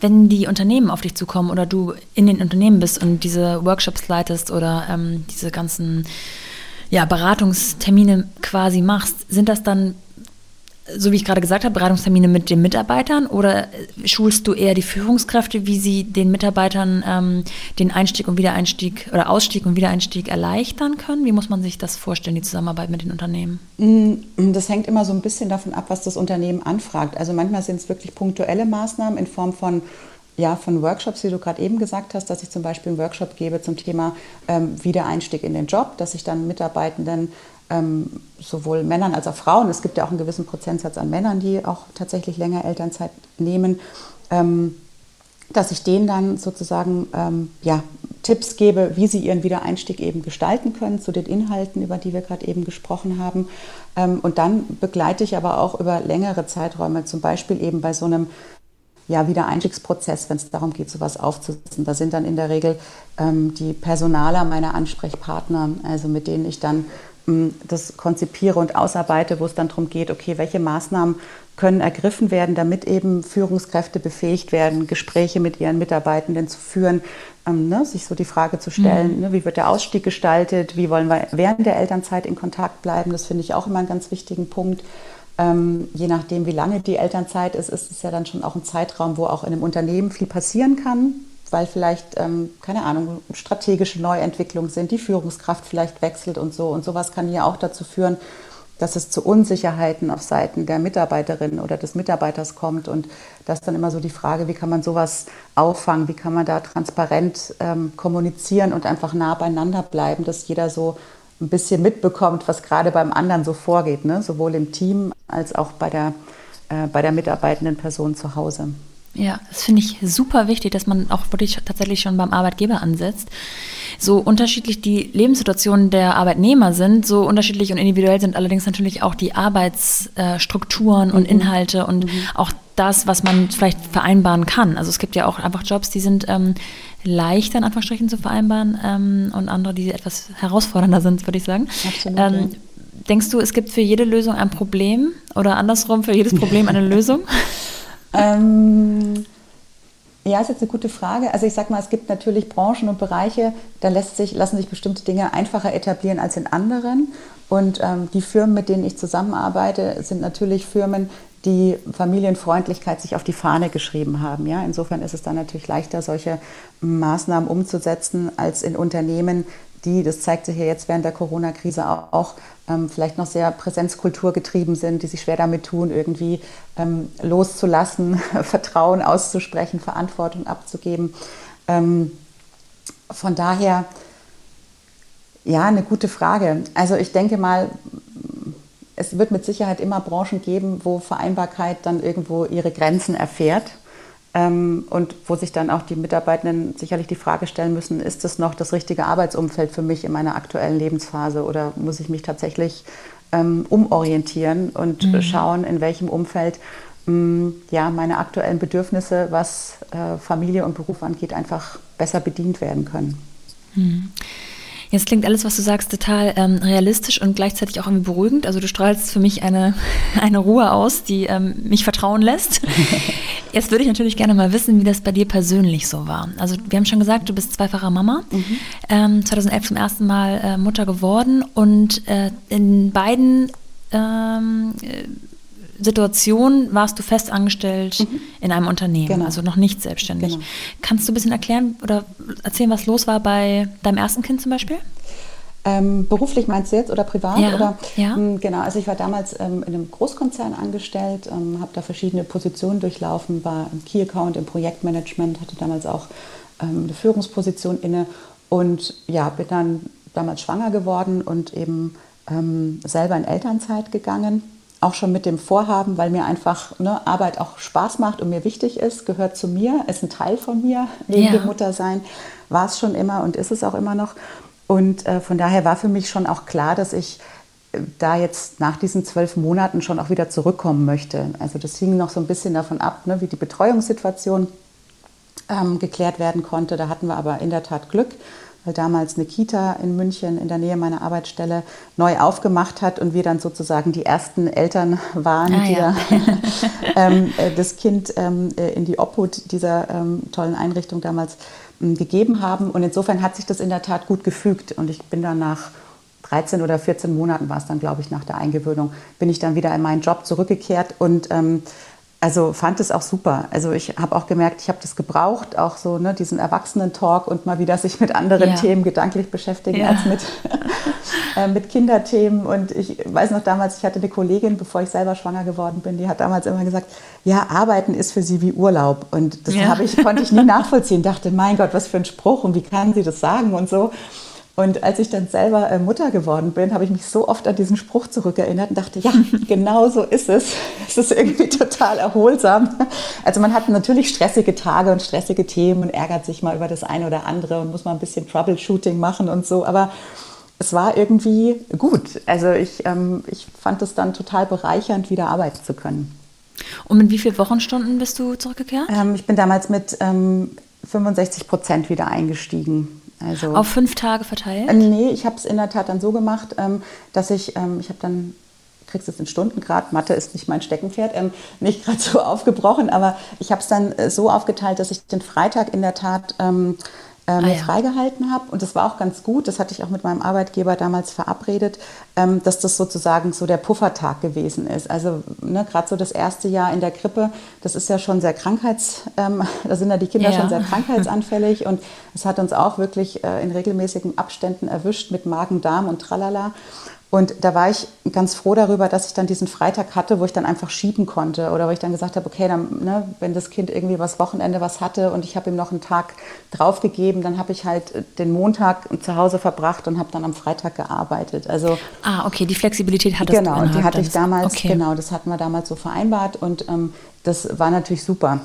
wenn die Unternehmen auf dich zukommen oder du in den Unternehmen bist und diese Workshops leitest oder ähm, diese ganzen ja, Beratungstermine quasi machst, sind das dann so wie ich gerade gesagt habe, Beratungstermine mit den Mitarbeitern oder schulst du eher die Führungskräfte, wie sie den Mitarbeitern ähm, den Einstieg und Wiedereinstieg oder Ausstieg und Wiedereinstieg erleichtern können? Wie muss man sich das vorstellen, die Zusammenarbeit mit den Unternehmen? Mm, das hängt immer so ein bisschen davon ab, was das Unternehmen anfragt. Also manchmal sind es wirklich punktuelle Maßnahmen in Form von ja, von Workshops, wie du gerade eben gesagt hast, dass ich zum Beispiel einen Workshop gebe zum Thema ähm, Wiedereinstieg in den Job, dass ich dann Mitarbeitenden ähm, sowohl Männern als auch Frauen, es gibt ja auch einen gewissen Prozentsatz an Männern, die auch tatsächlich länger Elternzeit nehmen, ähm, dass ich denen dann sozusagen ähm, ja, Tipps gebe, wie sie ihren Wiedereinstieg eben gestalten können zu den Inhalten, über die wir gerade eben gesprochen haben. Ähm, und dann begleite ich aber auch über längere Zeiträume, zum Beispiel eben bei so einem ja, Wiedereinstiegsprozess, wenn es darum geht, sowas aufzusetzen. Da sind dann in der Regel ähm, die Personaler meine Ansprechpartner, also mit denen ich dann das konzipiere und ausarbeite, wo es dann darum geht, okay, welche Maßnahmen können ergriffen werden, damit eben Führungskräfte befähigt werden, Gespräche mit ihren Mitarbeitenden zu führen, ähm, ne, sich so die Frage zu stellen, mhm. ne, wie wird der Ausstieg gestaltet, wie wollen wir während der Elternzeit in Kontakt bleiben, das finde ich auch immer einen ganz wichtigen Punkt. Ähm, je nachdem, wie lange die Elternzeit ist, ist es ja dann schon auch ein Zeitraum, wo auch in einem Unternehmen viel passieren kann weil vielleicht, ähm, keine Ahnung, strategische Neuentwicklungen sind, die Führungskraft vielleicht wechselt und so. Und sowas kann ja auch dazu führen, dass es zu Unsicherheiten auf Seiten der Mitarbeiterin oder des Mitarbeiters kommt. Und das ist dann immer so die Frage, wie kann man sowas auffangen, wie kann man da transparent ähm, kommunizieren und einfach nah beieinander bleiben, dass jeder so ein bisschen mitbekommt, was gerade beim anderen so vorgeht, ne? sowohl im Team als auch bei der, äh, bei der mitarbeitenden Person zu Hause. Ja, das finde ich super wichtig, dass man auch wirklich tatsächlich schon beim Arbeitgeber ansetzt. So unterschiedlich die Lebenssituationen der Arbeitnehmer sind, so unterschiedlich und individuell sind allerdings natürlich auch die Arbeitsstrukturen und mhm. Inhalte und mhm. auch das, was man vielleicht vereinbaren kann. Also es gibt ja auch einfach Jobs, die sind ähm, leichter in Anführungsstrichen zu vereinbaren ähm, und andere, die etwas herausfordernder sind, würde ich sagen. Absolut. Ähm, denkst du, es gibt für jede Lösung ein Problem oder andersrum für jedes Problem eine Lösung? Ähm, ja, ist jetzt eine gute Frage. Also ich sage mal, es gibt natürlich Branchen und Bereiche, da lässt sich, lassen sich bestimmte Dinge einfacher etablieren als in anderen. Und ähm, die Firmen, mit denen ich zusammenarbeite, sind natürlich Firmen, die Familienfreundlichkeit sich auf die Fahne geschrieben haben. Ja? Insofern ist es dann natürlich leichter, solche Maßnahmen umzusetzen, als in Unternehmen, die, das zeigt sich ja jetzt während der Corona-Krise auch, ähm, vielleicht noch sehr Präsenzkultur getrieben sind, die sich schwer damit tun, irgendwie ähm, loszulassen, Vertrauen auszusprechen, Verantwortung abzugeben. Ähm, von daher, ja, eine gute Frage. Also ich denke mal, es wird mit Sicherheit immer Branchen geben, wo Vereinbarkeit dann irgendwo ihre Grenzen erfährt. Ähm, und wo sich dann auch die Mitarbeitenden sicherlich die Frage stellen müssen, ist das noch das richtige Arbeitsumfeld für mich in meiner aktuellen Lebensphase oder muss ich mich tatsächlich ähm, umorientieren und mhm. schauen, in welchem Umfeld ähm, ja, meine aktuellen Bedürfnisse, was äh, Familie und Beruf angeht, einfach besser bedient werden können. Mhm. Jetzt klingt alles, was du sagst, total ähm, realistisch und gleichzeitig auch irgendwie beruhigend. Also du strahlst für mich eine, eine Ruhe aus, die ähm, mich vertrauen lässt. Jetzt würde ich natürlich gerne mal wissen, wie das bei dir persönlich so war. Also wir haben schon gesagt, du bist zweifacher Mama, mhm. ähm, 2011 zum ersten Mal äh, Mutter geworden und äh, in beiden ähm, Situation warst du fest angestellt mhm. in einem Unternehmen, genau. also noch nicht selbstständig. Genau. Kannst du ein bisschen erklären oder erzählen, was los war bei deinem ersten Kind zum Beispiel? Ähm, beruflich meinst du jetzt oder privat? Ja, oder? ja. Ähm, genau, also ich war damals ähm, in einem Großkonzern angestellt, ähm, habe da verschiedene Positionen durchlaufen, war im Key Account, im Projektmanagement, hatte damals auch ähm, eine Führungsposition inne und ja, bin dann damals schwanger geworden und eben ähm, selber in Elternzeit gegangen auch schon mit dem Vorhaben, weil mir einfach ne, Arbeit auch Spaß macht und mir wichtig ist, gehört zu mir, ist ein Teil von mir, neben ja. dem Muttersein, war es schon immer und ist es auch immer noch. Und äh, von daher war für mich schon auch klar, dass ich äh, da jetzt nach diesen zwölf Monaten schon auch wieder zurückkommen möchte. Also das hing noch so ein bisschen davon ab, ne, wie die Betreuungssituation ähm, geklärt werden konnte. Da hatten wir aber in der Tat Glück weil damals eine Kita in München in der Nähe meiner Arbeitsstelle neu aufgemacht hat und wir dann sozusagen die ersten Eltern waren, ah, die ja. da, ähm, äh, das Kind ähm, äh, in die Obhut dieser ähm, tollen Einrichtung damals ähm, gegeben haben. Und insofern hat sich das in der Tat gut gefügt. Und ich bin dann nach 13 oder 14 Monaten war es dann, glaube ich, nach der Eingewöhnung, bin ich dann wieder in meinen Job zurückgekehrt und ähm, also fand es auch super. Also ich habe auch gemerkt, ich habe das gebraucht, auch so ne, diesen Erwachsenen-Talk und mal wieder sich mit anderen ja. Themen gedanklich beschäftigen ja. als mit, äh, mit Kinderthemen. Und ich weiß noch damals, ich hatte eine Kollegin, bevor ich selber schwanger geworden bin, die hat damals immer gesagt, ja, arbeiten ist für sie wie Urlaub. Und das ja. ich, konnte ich nie nachvollziehen. Dachte, mein Gott, was für ein Spruch und wie kann sie das sagen und so. Und als ich dann selber äh, Mutter geworden bin, habe ich mich so oft an diesen Spruch zurückerinnert und dachte, ja, genau so ist es. Es ist irgendwie total erholsam. Also man hat natürlich stressige Tage und stressige Themen und ärgert sich mal über das eine oder andere und muss mal ein bisschen Troubleshooting machen und so. Aber es war irgendwie gut. Also ich, ähm, ich fand es dann total bereichernd, wieder arbeiten zu können. Und mit wie vielen Wochenstunden bist du zurückgekehrt? Ähm, ich bin damals mit ähm, 65 Prozent wieder eingestiegen. Also, Auf fünf Tage verteilt? Äh, nee, ich habe es in der Tat dann so gemacht, ähm, dass ich, ähm, ich habe dann kriegst es in Stundengrad, Mathe ist nicht mein Steckenpferd, ähm, nicht gerade so aufgebrochen, aber ich habe es dann äh, so aufgeteilt, dass ich den Freitag in der Tat ähm, äh, mir ah, ja. freigehalten habe. Und das war auch ganz gut, das hatte ich auch mit meinem Arbeitgeber damals verabredet, ähm, dass das sozusagen so der Puffertag gewesen ist. Also ne, gerade so das erste Jahr in der Krippe, das ist ja schon sehr krankheits, ähm, da sind ja die Kinder ja. schon sehr krankheitsanfällig und es hat uns auch wirklich äh, in regelmäßigen Abständen erwischt mit Magen, Darm und Tralala. Und da war ich ganz froh darüber, dass ich dann diesen Freitag hatte, wo ich dann einfach schieben konnte oder wo ich dann gesagt habe, okay, dann, ne, wenn das Kind irgendwie was Wochenende was hatte und ich habe ihm noch einen Tag draufgegeben, dann habe ich halt den Montag zu Hause verbracht und habe dann am Freitag gearbeitet. Also ah, okay, die Flexibilität hattest genau, du. Genau, die hatte ich damals. Okay. Genau, das hatten wir damals so vereinbart und ähm, das war natürlich super.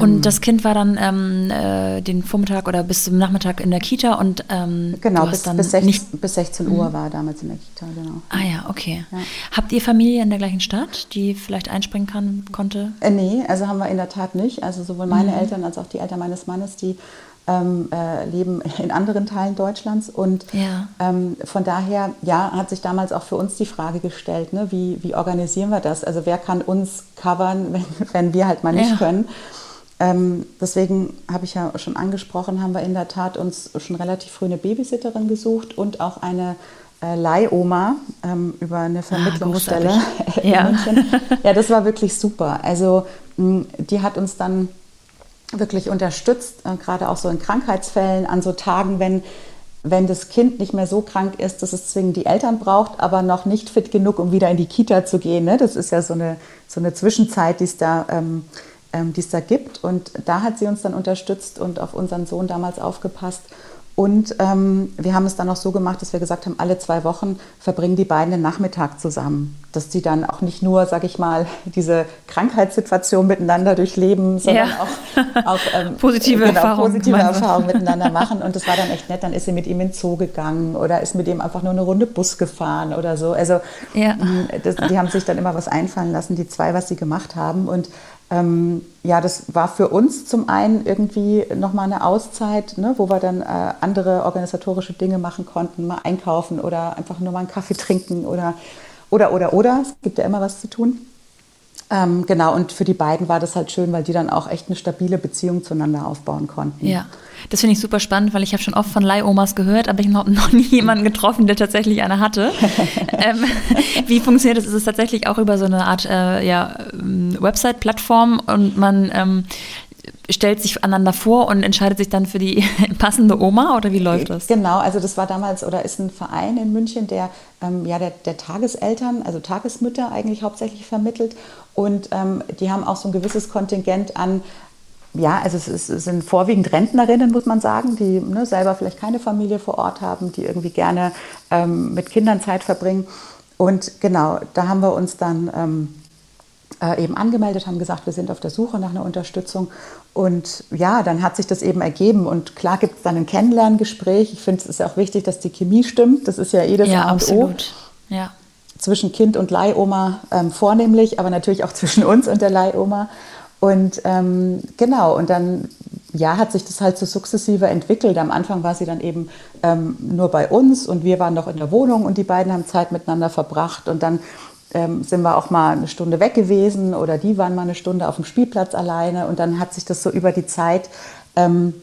Und ähm, das Kind war dann ähm, äh, den Vormittag oder bis zum Nachmittag in der Kita und ähm, genau bis, bis, 16, nicht bis 16 Uhr mhm. war damals in der Kita genau. Ah ja, okay. Ja. Habt ihr Familie in der gleichen Stadt, die vielleicht einspringen kann konnte? Äh, nee, also haben wir in der Tat nicht. Also sowohl meine mhm. Eltern als auch die Eltern meines Mannes, die ähm, äh, leben in anderen Teilen Deutschlands. Und ja. ähm, von daher, ja, hat sich damals auch für uns die Frage gestellt, ne, wie, wie organisieren wir das? Also wer kann uns covern, wenn, wenn wir halt mal nicht ja. können? Ähm, deswegen habe ich ja schon angesprochen, haben wir in der Tat uns schon relativ früh eine Babysitterin gesucht und auch eine äh, Leihoma ähm, über eine ah, Vermittlungsstelle ah, in ja. München. Ja, das war wirklich super. Also mh, die hat uns dann wirklich unterstützt, äh, gerade auch so in Krankheitsfällen, an so Tagen, wenn, wenn das Kind nicht mehr so krank ist, dass es zwingend die Eltern braucht, aber noch nicht fit genug, um wieder in die Kita zu gehen. Ne? Das ist ja so eine, so eine Zwischenzeit, die da ähm, ähm, die es da gibt. Und da hat sie uns dann unterstützt und auf unseren Sohn damals aufgepasst. Und ähm, wir haben es dann auch so gemacht, dass wir gesagt haben, alle zwei Wochen verbringen die beiden den Nachmittag zusammen. Dass sie dann auch nicht nur, sag ich mal, diese Krankheitssituation miteinander durchleben, sondern ja. auch, auch ähm, positive, genau, Erfahrungen, positive Erfahrungen miteinander machen. Und das war dann echt nett. Dann ist sie mit ihm in den Zoo gegangen oder ist mit ihm einfach nur eine Runde Bus gefahren oder so. Also ja. das, die haben sich dann immer was einfallen lassen, die zwei, was sie gemacht haben. Und ähm, ja, das war für uns zum einen irgendwie nochmal eine Auszeit, ne, wo wir dann äh, andere organisatorische Dinge machen konnten, mal einkaufen oder einfach nur mal einen Kaffee trinken oder, oder, oder, oder. Es gibt ja immer was zu tun. Ähm, genau, und für die beiden war das halt schön, weil die dann auch echt eine stabile Beziehung zueinander aufbauen konnten. Ja, das finde ich super spannend, weil ich habe schon oft von Leihomas gehört, aber ich habe noch nie jemanden getroffen, der tatsächlich eine hatte. ähm, wie funktioniert das? Ist es tatsächlich auch über so eine Art äh, ja, ähm, Website-Plattform und man ähm, stellt sich einander vor und entscheidet sich dann für die passende Oma oder wie läuft das? Genau, also das war damals oder ist ein Verein in München, der ähm, ja der, der, Tageseltern, also Tagesmütter eigentlich hauptsächlich vermittelt und ähm, die haben auch so ein gewisses Kontingent an ja, also es, ist, es, sind vorwiegend Rentnerinnen, muss man sagen, die ne, selber vielleicht keine Familie vor Ort haben, die irgendwie gerne ähm, mit Kindern Zeit verbringen. Und genau, da haben wir uns dann ähm, äh, eben angemeldet, haben gesagt, wir sind auf der Suche nach einer Unterstützung. Und ja, dann hat sich das eben ergeben. Und klar gibt es dann ein Kennenlerngespräch. Ich finde, es ist auch wichtig, dass die Chemie stimmt. Das ist ja eh das ja, A und absolut. O. Ja. Zwischen Kind und Leihoma ähm, vornehmlich, aber natürlich auch zwischen uns und der Leihoma. Und ähm, genau, und dann ja, hat sich das halt so sukzessive entwickelt. Am Anfang war sie dann eben ähm, nur bei uns und wir waren noch in der Wohnung und die beiden haben Zeit miteinander verbracht. Und dann ähm, sind wir auch mal eine Stunde weg gewesen oder die waren mal eine Stunde auf dem Spielplatz alleine. Und dann hat sich das so über die Zeit ähm,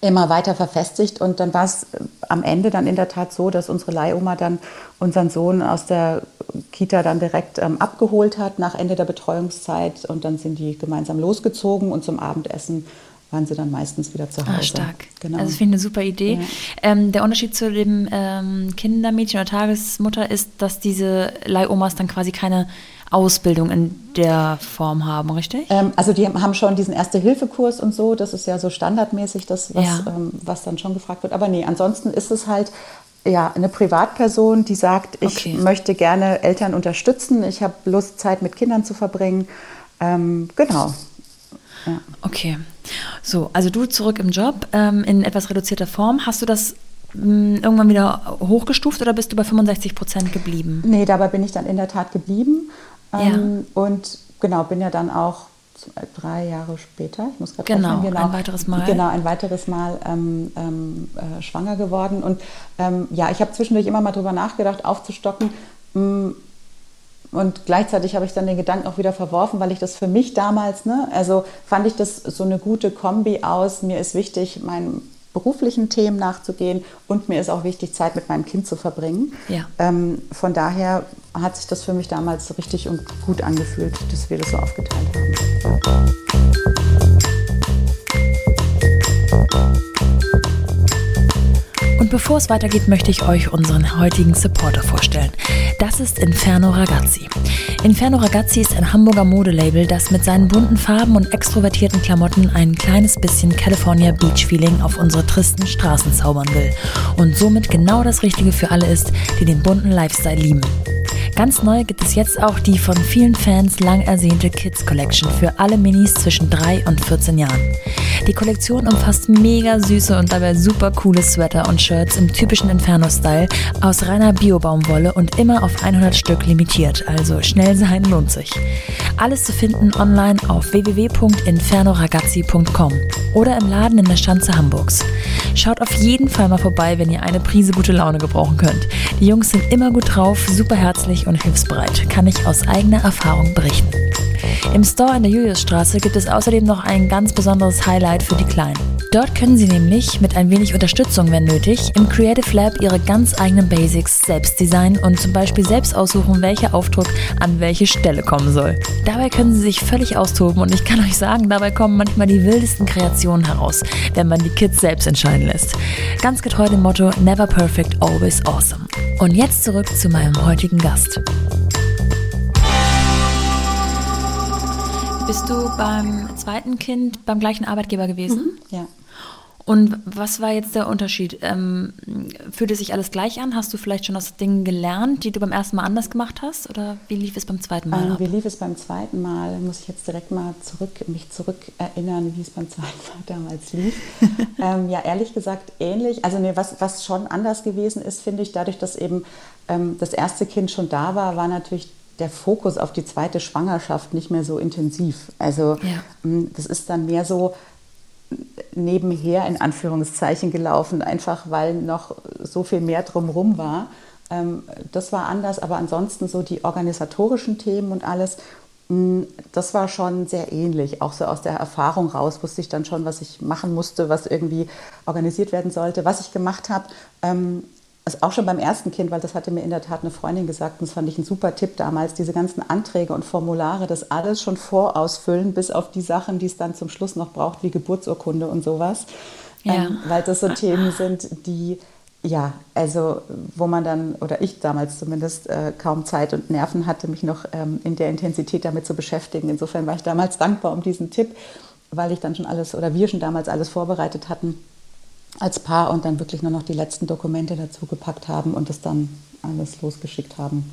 immer weiter verfestigt und dann war es äh, am Ende dann in der Tat so, dass unsere Leihoma dann unseren Sohn aus der Kita dann direkt ähm, abgeholt hat nach Ende der Betreuungszeit und dann sind die gemeinsam losgezogen und zum Abendessen waren sie dann meistens wieder zu ah, Hause. Ah, stark. Genau. Also ich finde eine super Idee. Ja. Ähm, der Unterschied zu dem ähm, Kindermädchen oder Tagesmutter ist, dass diese Leihomas dann quasi keine Ausbildung in der Form haben, richtig? Ähm, also die haben schon diesen Erste-Hilfe-Kurs und so. Das ist ja so standardmäßig, das, was, ja. ähm, was dann schon gefragt wird. Aber nee, ansonsten ist es halt ja, eine Privatperson, die sagt, ich okay. möchte gerne Eltern unterstützen, ich habe Lust, Zeit mit Kindern zu verbringen. Ähm, genau. Ja. Okay. So, also du zurück im Job ähm, in etwas reduzierter Form. Hast du das mh, irgendwann wieder hochgestuft oder bist du bei 65 Prozent geblieben? Nee, dabei bin ich dann in der Tat geblieben. Ähm, ja. Und genau, bin ja dann auch drei Jahre später, ich muss gerade genau, genau, ein weiteres Mal. Genau, ein weiteres Mal ähm, ähm, äh, schwanger geworden. Und ähm, ja, ich habe zwischendurch immer mal drüber nachgedacht, aufzustocken. Mm, und gleichzeitig habe ich dann den Gedanken auch wieder verworfen, weil ich das für mich damals, ne, also fand ich das so eine gute Kombi aus. Mir ist wichtig, mein beruflichen Themen nachzugehen und mir ist auch wichtig, Zeit mit meinem Kind zu verbringen. Ja. Ähm, von daher hat sich das für mich damals richtig und gut angefühlt, dass wir das so aufgeteilt haben. Und bevor es weitergeht, möchte ich euch unseren heutigen Supporter vorstellen. Das ist Inferno Ragazzi. Inferno Ragazzi ist ein Hamburger Modelabel, das mit seinen bunten Farben und extrovertierten Klamotten ein kleines bisschen California Beach Feeling auf unsere tristen Straßen zaubern will und somit genau das Richtige für alle ist, die den bunten Lifestyle lieben. Ganz neu gibt es jetzt auch die von vielen Fans lang ersehnte Kids Collection für alle Minis zwischen 3 und 14 Jahren. Die Kollektion umfasst mega süße und dabei super coole Sweater und Shirts im typischen Inferno-Style aus reiner Bio-Baumwolle und immer auf 100 Stück limitiert, also schnell sein lohnt sich. Alles zu finden online auf www.infernoragazzi.com oder im Laden in der Schanze Hamburgs. Schaut auf jeden Fall mal vorbei, wenn ihr eine Prise gute Laune gebrauchen könnt. Die Jungs sind immer gut drauf, super herzlich und hilfsbereit, kann ich aus eigener Erfahrung berichten. Im Store in der Juliusstraße gibt es außerdem noch ein ganz besonderes Highlight für die Kleinen. Dort können Sie nämlich mit ein wenig Unterstützung, wenn nötig, im Creative Lab Ihre ganz eigenen Basics selbst designen und zum Beispiel selbst aussuchen, welcher Aufdruck an welche Stelle kommen soll. Dabei können Sie sich völlig austoben und ich kann euch sagen, dabei kommen manchmal die wildesten Kreationen heraus, wenn man die Kids selbst entscheiden lässt. Ganz getreu dem Motto Never Perfect, Always Awesome. Und jetzt zurück zu meinem heutigen Gast. Bist du beim zweiten Kind beim gleichen Arbeitgeber gewesen? Mhm, ja. Und was war jetzt der Unterschied? Ähm, fühlte sich alles gleich an? Hast du vielleicht schon aus Dingen gelernt, die du beim ersten Mal anders gemacht hast? Oder wie lief es beim zweiten Mal? Ähm, wie lief es beim zweiten Mal? Muss ich jetzt direkt mal zurück, mich zurück erinnern, wie es beim zweiten Mal damals lief. ähm, ja, ehrlich gesagt ähnlich. Also nee, was, was schon anders gewesen ist, finde ich, dadurch, dass eben ähm, das erste Kind schon da war, war natürlich der Fokus auf die zweite Schwangerschaft nicht mehr so intensiv. Also ja. Mm, das ist dann mehr so nebenher in Anführungszeichen gelaufen, einfach weil noch so viel mehr drumherum war. Ähm, das war anders, aber ansonsten so die organisatorischen Themen und alles, mm, das war schon sehr ähnlich. Auch so aus der Erfahrung raus wusste ich dann schon, was ich machen musste, was irgendwie organisiert werden sollte. Was ich gemacht habe, ähm, also auch schon beim ersten Kind, weil das hatte mir in der Tat eine Freundin gesagt, und das fand ich ein super Tipp damals, diese ganzen Anträge und Formulare, das alles schon vorausfüllen, bis auf die Sachen, die es dann zum Schluss noch braucht, wie Geburtsurkunde und sowas. Ja. Ähm, weil das so Themen sind, die, ja, also wo man dann, oder ich damals zumindest, äh, kaum Zeit und Nerven hatte, mich noch ähm, in der Intensität damit zu beschäftigen. Insofern war ich damals dankbar um diesen Tipp, weil ich dann schon alles, oder wir schon damals alles vorbereitet hatten als Paar und dann wirklich nur noch die letzten Dokumente dazu gepackt haben und das dann alles losgeschickt haben.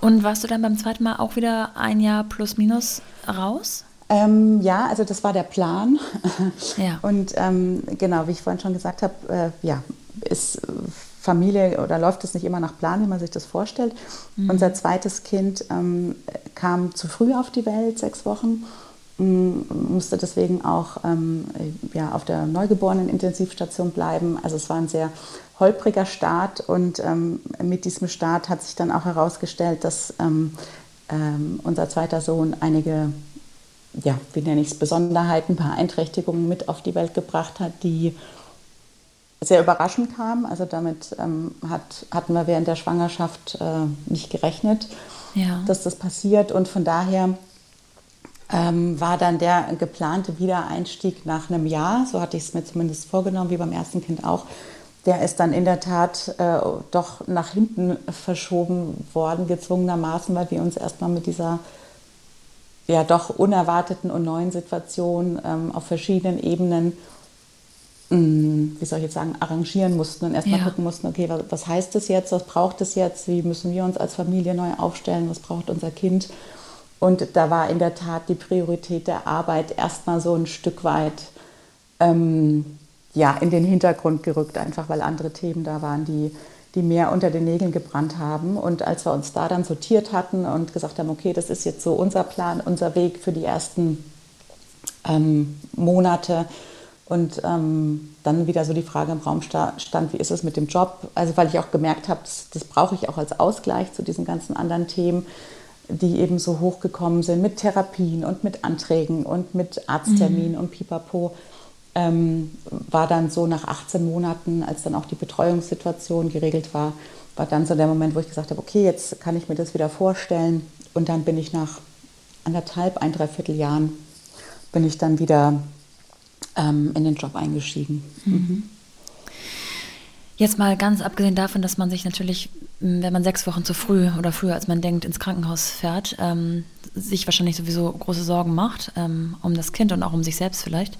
Und warst du dann beim zweiten Mal auch wieder ein Jahr plus minus raus? Ähm, ja, also das war der Plan. Ja. Und ähm, genau, wie ich vorhin schon gesagt habe, äh, ja, ist Familie oder läuft es nicht immer nach Plan, wie man sich das vorstellt. Mhm. Unser zweites Kind ähm, kam zu früh auf die Welt, sechs Wochen musste deswegen auch ähm, ja, auf der Neugeborenen-Intensivstation bleiben. Also es war ein sehr holpriger Start und ähm, mit diesem Start hat sich dann auch herausgestellt, dass ähm, ähm unser zweiter Sohn einige ja, wie nenne ich es, Besonderheiten, Beeinträchtigungen mit auf die Welt gebracht hat, die sehr überraschend kamen. Also damit ähm, hat, hatten wir während der Schwangerschaft äh, nicht gerechnet, ja. dass das passiert. Und von daher ähm, war dann der geplante Wiedereinstieg nach einem Jahr, so hatte ich es mir zumindest vorgenommen, wie beim ersten Kind auch, der ist dann in der Tat äh, doch nach hinten verschoben worden, gezwungenermaßen, weil wir uns erstmal mit dieser ja doch unerwarteten und neuen Situation ähm, auf verschiedenen Ebenen, mh, mm, wie soll ich jetzt sagen, arrangieren mussten und erstmal ja. gucken mussten, okay, was, was heißt das jetzt, was braucht es jetzt, wie müssen wir uns als Familie neu aufstellen, was braucht unser Kind. Und da war in der Tat die Priorität der Arbeit erstmal so ein Stück weit ähm, ja, in den Hintergrund gerückt, einfach weil andere Themen da waren, die, die mehr unter den Nägeln gebrannt haben. Und als wir uns da dann sortiert hatten und gesagt haben, okay, das ist jetzt so unser Plan, unser Weg für die ersten ähm, Monate und ähm, dann wieder so die Frage im Raum stand, wie ist es mit dem Job? Also weil ich auch gemerkt habe, das, das brauche ich auch als Ausgleich zu diesen ganzen anderen Themen, die eben so hochgekommen sind mit Therapien und mit Anträgen und mit Arztterminen mhm. und Pipapo ähm, war dann so nach 18 Monaten, als dann auch die Betreuungssituation geregelt war, war dann so der Moment, wo ich gesagt habe, okay, jetzt kann ich mir das wieder vorstellen. Und dann bin ich nach anderthalb, ein Dreivierteljahren, bin ich dann wieder ähm, in den Job eingestiegen. Mhm. Jetzt mal ganz abgesehen davon, dass man sich natürlich, wenn man sechs Wochen zu früh oder früher als man denkt ins Krankenhaus fährt, ähm, sich wahrscheinlich sowieso große Sorgen macht ähm, um das Kind und auch um sich selbst vielleicht.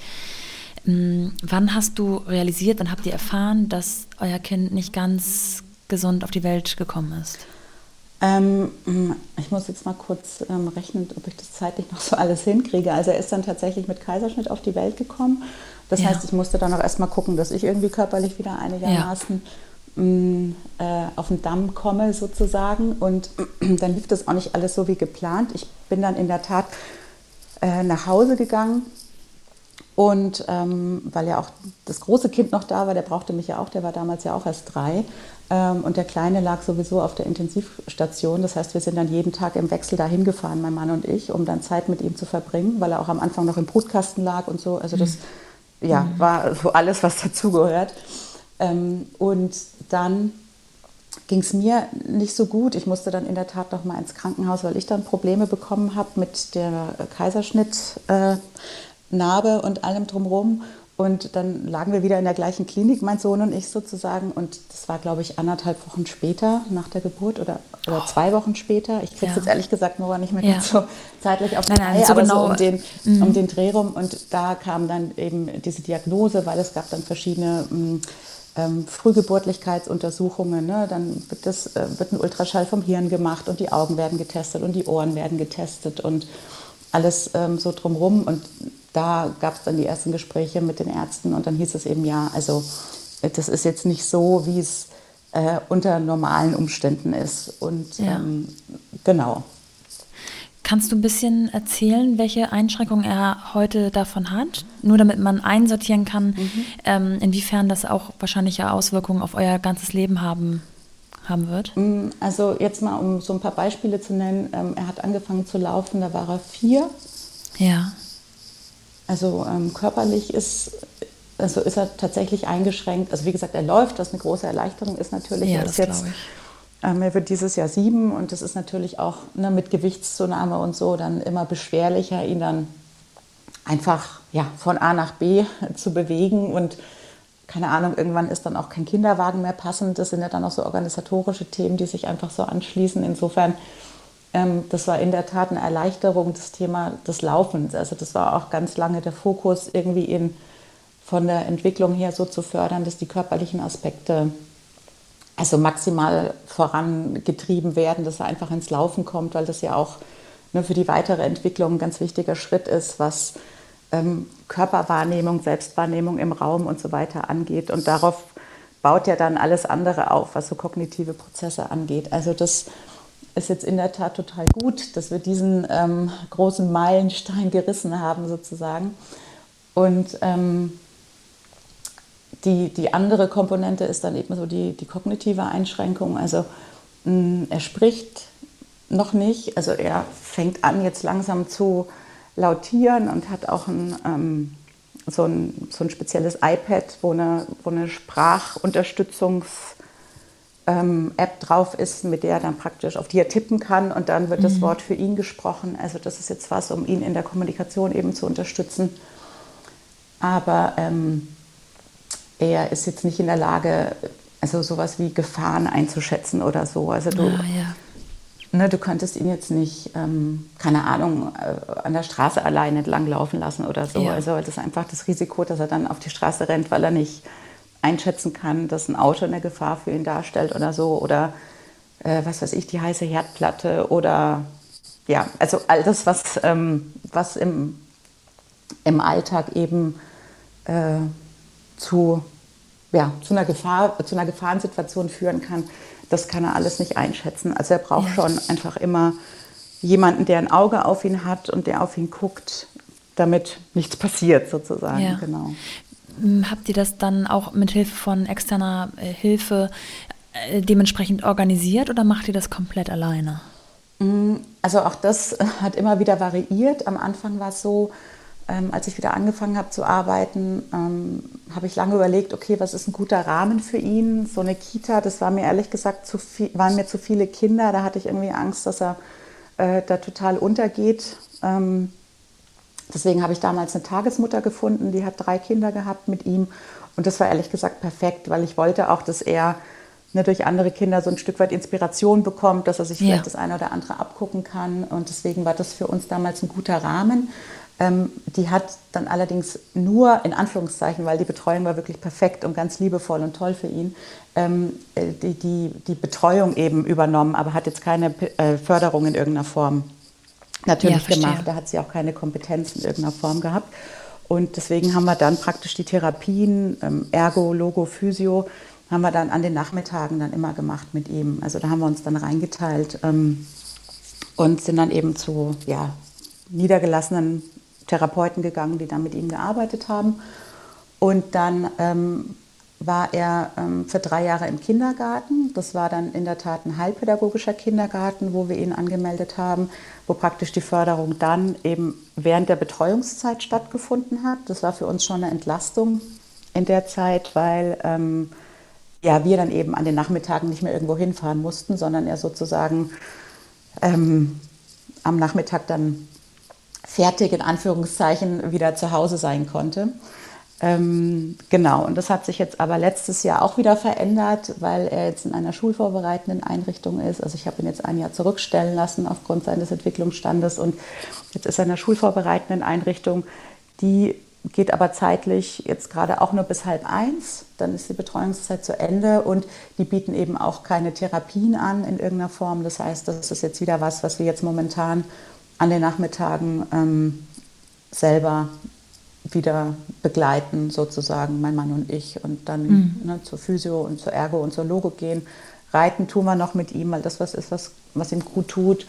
Hm, wann hast du realisiert, wann habt ihr erfahren, dass euer Kind nicht ganz gesund auf die Welt gekommen ist? Ähm, ich muss jetzt mal kurz ähm, rechnen, ob ich das zeitlich noch so alles hinkriege. Also er ist dann tatsächlich mit Kaiserschnitt auf die Welt gekommen. Das ja. heißt, ich musste dann auch erstmal gucken, dass ich irgendwie körperlich wieder einigermaßen ja. mh, äh, auf den Damm komme sozusagen. Und dann lief das auch nicht alles so wie geplant. Ich bin dann in der Tat äh, nach Hause gegangen und ähm, weil ja auch das große Kind noch da war, der brauchte mich ja auch, der war damals ja auch erst drei. Ähm, und der Kleine lag sowieso auf der Intensivstation. Das heißt, wir sind dann jeden Tag im Wechsel dahin gefahren, mein Mann und ich, um dann Zeit mit ihm zu verbringen, weil er auch am Anfang noch im Brutkasten lag und so. Also das mhm. Ja, war so alles, was dazugehört. Ähm, und dann ging es mir nicht so gut. Ich musste dann in der Tat noch mal ins Krankenhaus, weil ich dann Probleme bekommen habe mit der Kaiserschnitt. Äh, und allem drumherum. Und dann lagen wir wieder in der gleichen Klinik, mein Sohn und ich sozusagen. Und das war, glaube ich, anderthalb Wochen später nach der Geburt oder, oder zwei Wochen später. Ich kriege es ja. jetzt ehrlich gesagt nur nicht mehr ja. ganz so zeitlich auf die Reihe, so aber genau. so um den, mhm. um den Dreh rum. Und da kam dann eben diese Diagnose, weil es gab dann verschiedene mm, ähm, Frühgeburtlichkeitsuntersuchungen. Ne? Dann wird, das, äh, wird ein Ultraschall vom Hirn gemacht und die Augen werden getestet und die Ohren werden getestet und alles ähm, so drumherum. Und da gab es dann die ersten Gespräche mit den Ärzten und dann hieß es eben ja, also das ist jetzt nicht so, wie es äh, unter normalen Umständen ist. Und ja. ähm, genau. Kannst du ein bisschen erzählen, welche Einschränkungen er heute davon hat? Nur damit man einsortieren kann, mhm. ähm, inwiefern das auch wahrscheinlich Auswirkungen auf euer ganzes Leben haben, haben wird? Mm, also jetzt mal, um so ein paar Beispiele zu nennen. Ähm, er hat angefangen zu laufen, da war er vier. Ja. Also ähm, körperlich ist, also ist er tatsächlich eingeschränkt. Also wie gesagt, er läuft, was eine große Erleichterung ist natürlich. Ja, er ist jetzt, ähm, er wird dieses Jahr sieben und das ist natürlich auch ne, mit Gewichtszunahme und so dann immer beschwerlicher, ihn dann einfach ja, von A nach B zu bewegen und keine Ahnung, irgendwann ist dann auch kein Kinderwagen mehr passend. Das sind ja dann auch so organisatorische Themen, die sich einfach so anschließen. Insofern ähm, das war in der Tat eine Erleichterung, das Thema des Laufens. Also das war auch ganz lange der Fokus, irgendwie in, von der Entwicklung her so zu fördern, dass die körperlichen Aspekte also maximal vorangetrieben werden, dass er einfach ins Laufen kommt, weil das ja auch ne, für die weitere Entwicklung ein ganz wichtiger Schritt ist, was ähm, Körperwahrnehmung, Selbstwahrnehmung im Raum und so weiter angeht. Und darauf baut ja dann alles andere auf, was so kognitive Prozesse angeht. Also das ist jetzt in der Tat total gut, dass wir diesen ähm, großen Meilenstein gerissen haben sozusagen. Und ähm, die, die andere Komponente ist dann eben so die, die kognitive Einschränkung. Also mh, er spricht noch nicht, also er fängt an jetzt langsam zu lautieren und hat auch ein, ähm, so, ein, so ein spezielles iPad, wo eine, wo eine Sprachunterstützungs- ähm, App drauf ist, mit der er dann praktisch auf die er tippen kann und dann wird mhm. das Wort für ihn gesprochen. Also das ist jetzt was, um ihn in der Kommunikation eben zu unterstützen. Aber ähm, er ist jetzt nicht in der Lage, also sowas wie Gefahren einzuschätzen oder so. Also du, ah, ja. Ne, du könntest ihn jetzt nicht, ähm, keine Ahnung, äh, an der Straße alleine entlang laufen lassen oder so. Ja. Also das ist einfach das Risiko, dass er dann auf die Straße rennt, weil er nicht einschätzen kann, dass ein Auto eine Gefahr für ihn darstellt oder so. Oder äh, was weiß ich, die heiße Herdplatte oder ja, also all das, was, ähm, was im, im Alltag eben äh, zu, ja, zu, einer Gefahr, zu einer Gefahrensituation führen kann, das kann er alles nicht einschätzen. Also er braucht ja. schon einfach immer jemanden, der ein Auge auf ihn hat und der auf ihn guckt, damit nichts passiert sozusagen. Ja. Genau. Habt ihr das dann auch mit Hilfe von externer äh, Hilfe äh, dementsprechend organisiert oder macht ihr das komplett alleine? Hm, also auch das hat immer wieder variiert. Am Anfang war es so, ähm, als ich wieder angefangen habe zu arbeiten, ähm, habe ich lange überlegt, okay, was ist ein guter Rahmen für ihn? So eine Kita, das war mir ehrlich gesagt zu viel, waren mir zu viele Kinder. Da hatte ich irgendwie Angst, dass er äh, da total untergeht. Ähm, Deswegen habe ich damals eine Tagesmutter gefunden, die hat drei Kinder gehabt mit ihm. Und das war ehrlich gesagt perfekt, weil ich wollte auch, dass er ne, durch andere Kinder so ein Stück weit Inspiration bekommt, dass er sich vielleicht das eine oder andere abgucken kann. Und deswegen war das für uns damals ein guter Rahmen. Ähm, die hat dann allerdings nur, in Anführungszeichen, weil die Betreuung war wirklich perfekt und ganz liebevoll und toll für ihn, ähm, äh, die, die, die Betreuung eben übernommen, aber hat jetzt keine äh, Förderung in irgendeiner Form natürlich ja, gemacht. Da hat sie auch keine Kompetenz in irgendeiner Form gehabt. Und deswegen haben wir dann praktisch die Therapien, ähm, Ergo, Logo, Physio, haben wir dann an den Nachmittagen dann immer gemacht mit ihm. Also da haben wir uns dann reingeteilt und sind dann eben zu ja, niedergelassenen Therapeuten gegangen, die dann mit ihm gearbeitet haben. Und dann ähm, war er ähm, für drei Jahre im Kindergarten. Das war dann in der Tat ein heilpädagogischer Kindergarten, wo wir ihn angemeldet haben, wo praktisch die Förderung dann eben während der Betreuungszeit stattgefunden hat. Das war für uns schon eine Entlastung in der Zeit, weil ähm, ja, wir dann eben an den Nachmittagen nicht mehr irgendwo hinfahren mussten, sondern er sozusagen ähm, am Nachmittag dann fertig in Anführungszeichen wieder zu Hause sein konnte. Ähm, genau, und das hat sich jetzt aber letztes Jahr auch wieder verändert, weil er jetzt in einer schulvorbereitenden Einrichtung ist. Also ich habe ihn jetzt ein Jahr zurückstellen lassen aufgrund seines Entwicklungsstandes und jetzt ist er in einer schulvorbereitenden Einrichtung. Die geht aber zeitlich jetzt gerade auch nur bis halb eins. Dann ist die Betreuungszeit zu Ende und die bieten eben auch keine Therapien an in irgendeiner Form. Das heißt, das ist jetzt wieder was, was wir jetzt momentan an den Nachmittagen ähm, selber wieder begleiten, sozusagen, mein Mann und ich, und dann mhm. ne, zur Physio und zur Ergo und zur Logo gehen. Reiten tun wir noch mit ihm, weil das was ist, was, was ihm gut tut.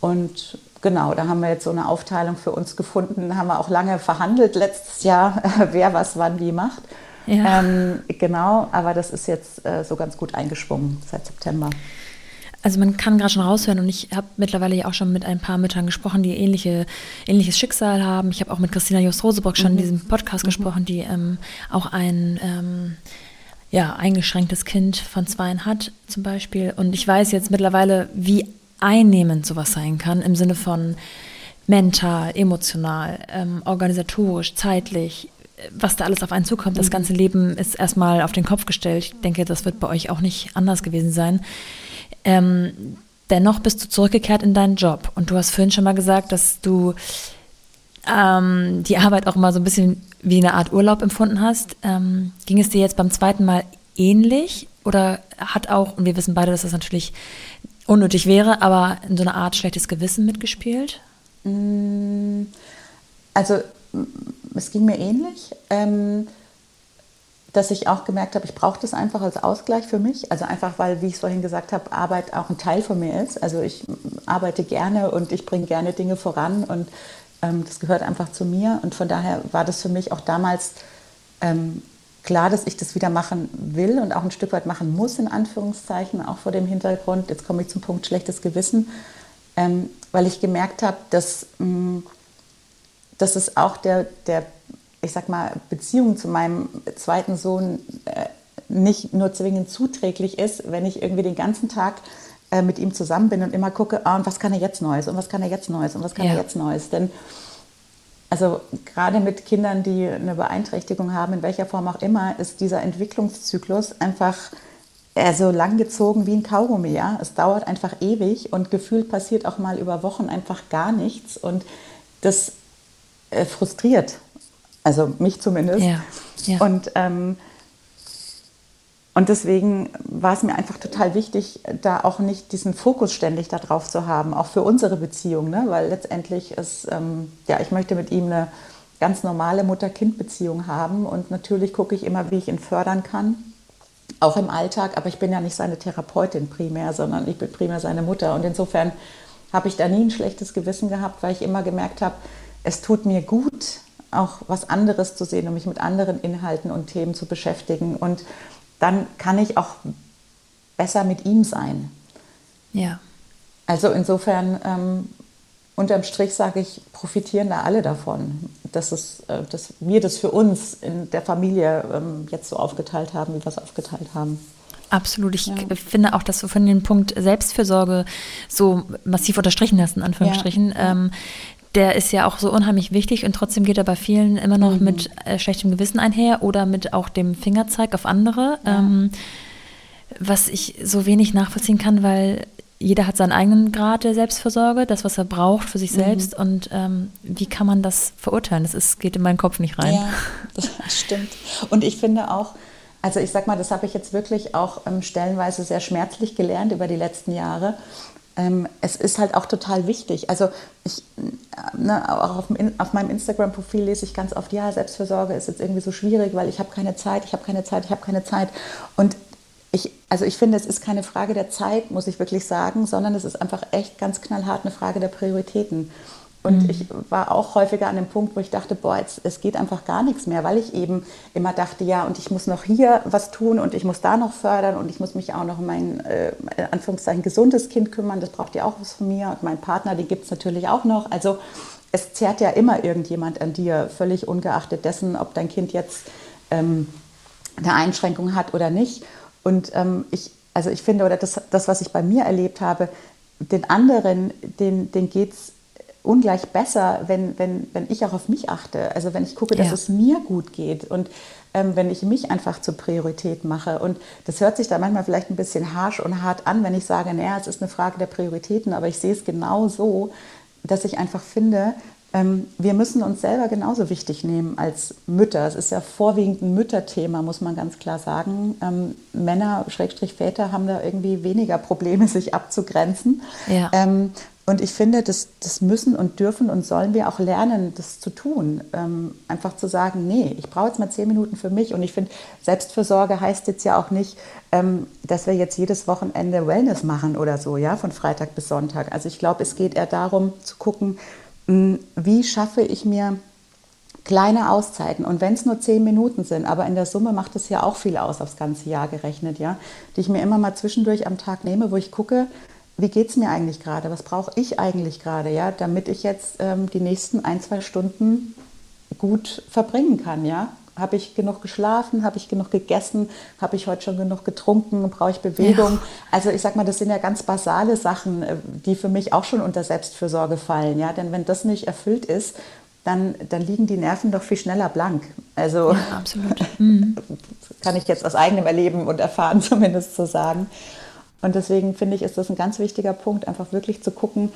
Und genau, da haben wir jetzt so eine Aufteilung für uns gefunden, haben wir auch lange verhandelt letztes Jahr, wer was wann wie macht. Ja. Ähm, genau, aber das ist jetzt äh, so ganz gut eingeschwungen seit September. Also man kann gerade schon raushören und ich habe mittlerweile ja auch schon mit ein paar Müttern gesprochen, die ähnliche, ähnliches Schicksal haben. Ich habe auch mit Christina Just-Rosebrock schon mhm. in diesem Podcast mhm. gesprochen, die ähm, auch ein ähm, ja, eingeschränktes Kind von zweien hat zum Beispiel. Und ich weiß jetzt mittlerweile, wie einnehmend sowas sein kann im Sinne von mental, emotional, ähm, organisatorisch, zeitlich, was da alles auf einen zukommt. Das mhm. ganze Leben ist erstmal auf den Kopf gestellt. Ich denke, das wird bei euch auch nicht anders gewesen sein. Ähm, dennoch bist du zurückgekehrt in deinen Job. Und du hast vorhin schon mal gesagt, dass du ähm, die Arbeit auch immer so ein bisschen wie eine Art Urlaub empfunden hast. Ähm, ging es dir jetzt beim zweiten Mal ähnlich? Oder hat auch, und wir wissen beide, dass das natürlich unnötig wäre, aber in so einer Art schlechtes Gewissen mitgespielt? Mm, also es ging mir ähnlich. Ähm, dass ich auch gemerkt habe, ich brauche das einfach als Ausgleich für mich. Also einfach, weil, wie ich es vorhin gesagt habe, Arbeit auch ein Teil von mir ist. Also ich arbeite gerne und ich bringe gerne Dinge voran und ähm, das gehört einfach zu mir. Und von daher war das für mich auch damals ähm, klar, dass ich das wieder machen will und auch ein Stück weit machen muss, in Anführungszeichen, auch vor dem Hintergrund, jetzt komme ich zum Punkt schlechtes Gewissen, ähm, weil ich gemerkt habe, dass mh, mm, dass es auch der, der, ich sag mal, Beziehung zu meinem zweiten Sohn äh, nicht nur zwingend zuträglich ist, wenn ich irgendwie den ganzen Tag äh, mit ihm zusammen bin und immer gucke, ah, und was kann er jetzt Neues und was kann er jetzt Neues und was kann ja. er jetzt Neues. Denn also gerade mit Kindern, die eine Beeinträchtigung haben, in welcher Form auch immer, ist dieser Entwicklungszyklus einfach äh, so lang gezogen wie ein Kaugummi. Ja? Es dauert einfach ewig und gefühlt passiert auch mal über Wochen einfach gar nichts. Und das äh, frustriert, also mich zumindest. Ja, ja. Und, ähm, und deswegen war es mir einfach total wichtig, da auch nicht diesen Fokus ständig darauf zu haben, auch für unsere Beziehung, ne? weil letztendlich ist, ähm, ja, ich möchte mit ihm eine ganz normale Mutter-Kind-Beziehung haben und natürlich gucke ich immer, wie ich ihn fördern kann, auch im Alltag, aber ich bin ja nicht seine Therapeutin primär, sondern ich bin primär seine Mutter und insofern habe ich da nie ein schlechtes Gewissen gehabt, weil ich immer gemerkt habe, es tut mir gut, auch was anderes zu sehen und mich mit anderen Inhalten und Themen zu beschäftigen. Und dann kann ich auch besser mit ihm sein. Ja. Also insofern, ähm, unterm Strich sage ich, profitieren da alle davon, dass, es, äh, dass wir das für uns in der Familie ähm, jetzt so aufgeteilt haben, wie wir es aufgeteilt haben. Absolut. Ich ja. finde auch, dass du von dem Punkt Selbstfürsorge so massiv unterstrichen hast, in Anführungsstrichen. Ja. Ähm, der ist ja auch so unheimlich wichtig und trotzdem geht er bei vielen immer noch mhm. mit äh, schlechtem Gewissen einher oder mit auch dem Fingerzeig auf andere, ja. ähm, was ich so wenig nachvollziehen kann, weil jeder hat seinen eigenen Grad der Selbstversorge, das, was er braucht für sich mhm. selbst und ähm, wie kann man das verurteilen? Das ist, geht in meinen Kopf nicht rein. Ja, das stimmt. Und ich finde auch, also ich sag mal, das habe ich jetzt wirklich auch ähm, stellenweise sehr schmerzlich gelernt über die letzten Jahre es ist halt auch total wichtig. Also ich, äh, ne, auch auf, auf meinem Instagram-Profil lese ich ganz oft, ja, Selbstversorge ist jetzt irgendwie so schwierig, weil ich habe keine Zeit, ich habe keine Zeit, ich habe keine Zeit. Und ich, also ich finde, es ist keine Frage der Zeit, muss ich wirklich sagen, sondern es ist einfach echt ganz knallhart eine Frage der Prioritäten. Und mhm. ich war auch häufiger an dem Punkt, wo ich dachte, boah, jetzt, es geht einfach gar nichts mehr, weil ich eben immer dachte, ja, und ich muss noch hier was tun und ich muss da noch fördern und ich muss mich auch noch um mein, äh, Anführungszeichen, gesundes Kind kümmern, das braucht ja auch was von mir und mein Partner, den gibt es natürlich auch noch. Also es zerrt ja immer irgendjemand an dir, völlig ungeachtet dessen, ob dein Kind jetzt ähm, eine Einschränkung hat oder nicht. Und ähm, ich, also ich finde, oder das, das, was ich bei mir erlebt habe, den anderen, den, den geht es ungleich besser, wenn, wenn, wenn ich auch auf mich achte. Also wenn ich gucke, dass ja. es mir gut geht und ähm, wenn ich mich einfach zur Priorität mache. Und das hört sich da manchmal vielleicht ein bisschen harsch und hart an, wenn ich sage, naja, es ist eine Frage der Prioritäten, aber ich sehe es genau so, dass ich einfach finde, ähm, wir müssen uns selber genauso wichtig nehmen als Mütter. Es ist ja vorwiegend ein Mütterthema, muss man ganz klar sagen. Ähm, Männer, Schrägstrich Väter, haben da irgendwie weniger Probleme, sich abzugrenzen. Ja. Ähm, und ich finde, das, das müssen und dürfen und sollen wir auch lernen, das zu tun. Ähm, einfach zu sagen, nee, ich brauche jetzt mal zehn Minuten für mich. Und ich finde, Selbstfürsorge heißt jetzt ja auch nicht, ähm, dass wir jetzt jedes Wochenende Wellness machen oder so, ja, von Freitag bis Sonntag. Also ich glaube, es geht eher darum zu gucken, mh, hm, wie schaffe ich mir kleine Auszeiten und wenn es nur zehn Minuten sind, aber in der Summe macht es ja auch viel aus aufs ganze Jahr gerechnet, ja, die ich mir immer mal zwischendurch am Tag nehme, wo ich gucke, wie geht es mir eigentlich gerade, was brauche ich eigentlich gerade, ja, damit ich jetzt ähm, die nächsten ein, zwei Stunden gut verbringen kann, ja. Habe ich genug geschlafen? Habe ich genug gegessen? Habe ich heute schon genug getrunken? Brauche ich Bewegung? Ja. Also ich sag mal, das sind ja ganz basale Sachen, äh, die für mich auch schon unter Selbstfürsorge fallen. Ja? Denn wenn das nicht erfüllt ist, dann, dann liegen die Nerven doch viel schneller blank. Also ja, absolut. Mhm. kann ich jetzt aus eigenem Erleben und Erfahren zumindest so sagen. Und deswegen finde ich, ist das ein ganz wichtiger Punkt, einfach wirklich zu gucken,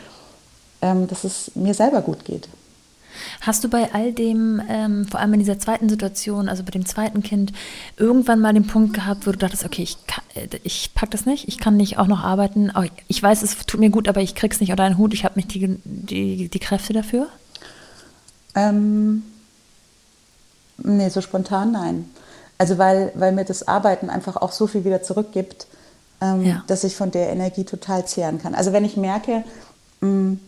ähm, dass es mir selber gut geht. Hast du bei all dem, ähm, vor allem in dieser zweiten Situation, also bei dem zweiten Kind, irgendwann mal den Punkt gehabt, wo du dachtest, okay, ich, äh, ich pack das nicht, ich kann nicht auch noch arbeiten, oh, ich weiß, es tut mir gut, aber ich krieg's nicht unter einen Hut, ich habe nicht die, die, die Kräfte dafür? Ähm, nee, so spontan nein. Also weil, weil mir das Arbeiten einfach auch so viel wieder zurückgibt, ähm, ja. dass ich von der Energie total zehren kann. Also wenn ich merke, mh, mm,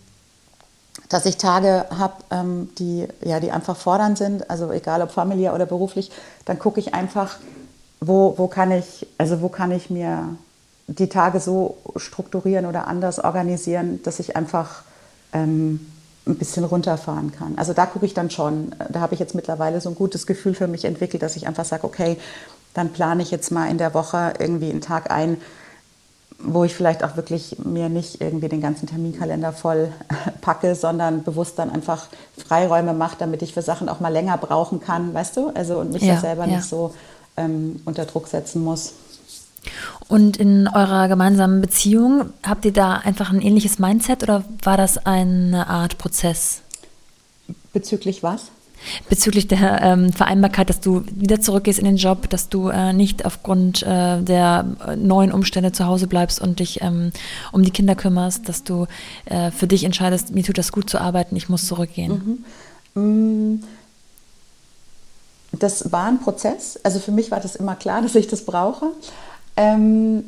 dass ich Tage habe, ähm, die, ja, die einfach fordernd sind, also egal ob familiär oder beruflich, dann gucke ich einfach, wo, wo, kann ich, also wo kann ich mir die Tage so strukturieren oder anders organisieren, dass ich einfach ähm, ein bisschen runterfahren kann. Also da gucke ich dann schon. Da habe ich jetzt mittlerweile so ein gutes Gefühl für mich entwickelt, dass ich einfach sage, okay, dann plane ich jetzt mal in der Woche irgendwie einen Tag ein, wo ich vielleicht auch wirklich mir nicht irgendwie den ganzen Terminkalender voll packe, sondern bewusst dann einfach Freiräume mache, damit ich für Sachen auch mal länger brauchen kann, weißt du? Also und mich ja, selber ja. nicht so ähm, unter Druck setzen muss. Und in eurer gemeinsamen Beziehung, habt ihr da einfach ein ähnliches Mindset oder war das eine Art Prozess? Bezüglich was? Bezüglich der ähm, Vereinbarkeit, dass du wieder zurückgehst in den Job, dass du äh, nicht aufgrund äh, der neuen Umstände zu Hause bleibst und dich ähm, um die Kinder kümmerst, dass du äh, für dich entscheidest, mir tut das gut zu arbeiten, ich muss zurückgehen. Mhm. Mm. Das war ein Prozess. Also für mich war das immer klar, dass ich das brauche. Ähm,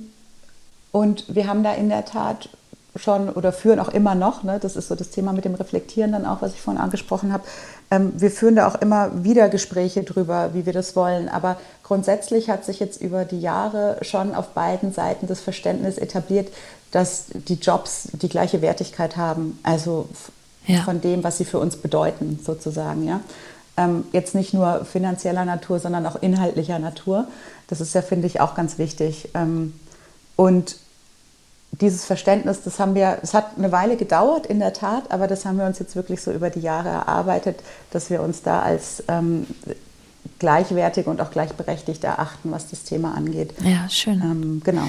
und wir haben da in der Tat schon oder führen auch immer noch, ne, das ist so das Thema mit dem Reflektieren dann auch, was ich vorhin angesprochen habe, wir führen da auch immer wieder Gespräche drüber, wie wir das wollen. Aber grundsätzlich hat sich jetzt über die Jahre schon auf beiden Seiten das Verständnis etabliert, dass die Jobs die gleiche Wertigkeit haben. Also ja. von dem, was sie für uns bedeuten, sozusagen. Ja? Ähm, jetzt nicht nur finanzieller Natur, sondern auch inhaltlicher Natur. Das ist ja, finde ich, auch ganz wichtig. Ähm, und dieses Verständnis, das haben wir, es hat eine Weile gedauert, in der Tat, aber das haben wir uns jetzt wirklich so über die Jahre erarbeitet, dass wir uns da als ähm, gleichwertig und auch gleichberechtigt erachten, was das Thema angeht. Ja, schön. Ähm, genau.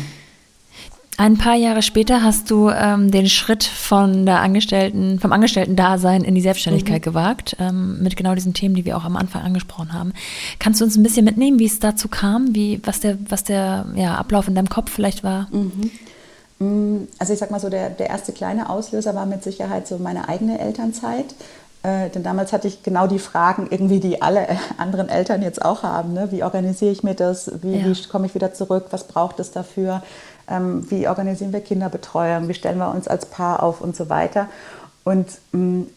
Ein paar Jahre später hast du ähm, den Schritt von der Angestellten, vom Angestellten-Dasein in die Selbstständigkeit mhm. gewagt, ähm, mit genau diesen Themen, die wir auch am Anfang angesprochen haben. Kannst du uns ein bisschen mitnehmen, wie es dazu kam, wie, was der, was der ja, Ablauf in deinem Kopf vielleicht war? Mhm. Mm, also ich sag mal so, der, der erste kleine Auslöser war mit Sicherheit so meine eigene Elternzeit. Äh, denn damals hatte ich genau die Fragen, irgendwie, die alle anderen Eltern jetzt auch haben. Ne? Wie organisiere ich mir das? Wie, ja. wie komme ich wieder zurück? Was braucht es dafür? Ähm, wie organisieren wir Kinderbetreuung? Wie stellen wir uns als Paar auf und so weiter? Und mh, mm,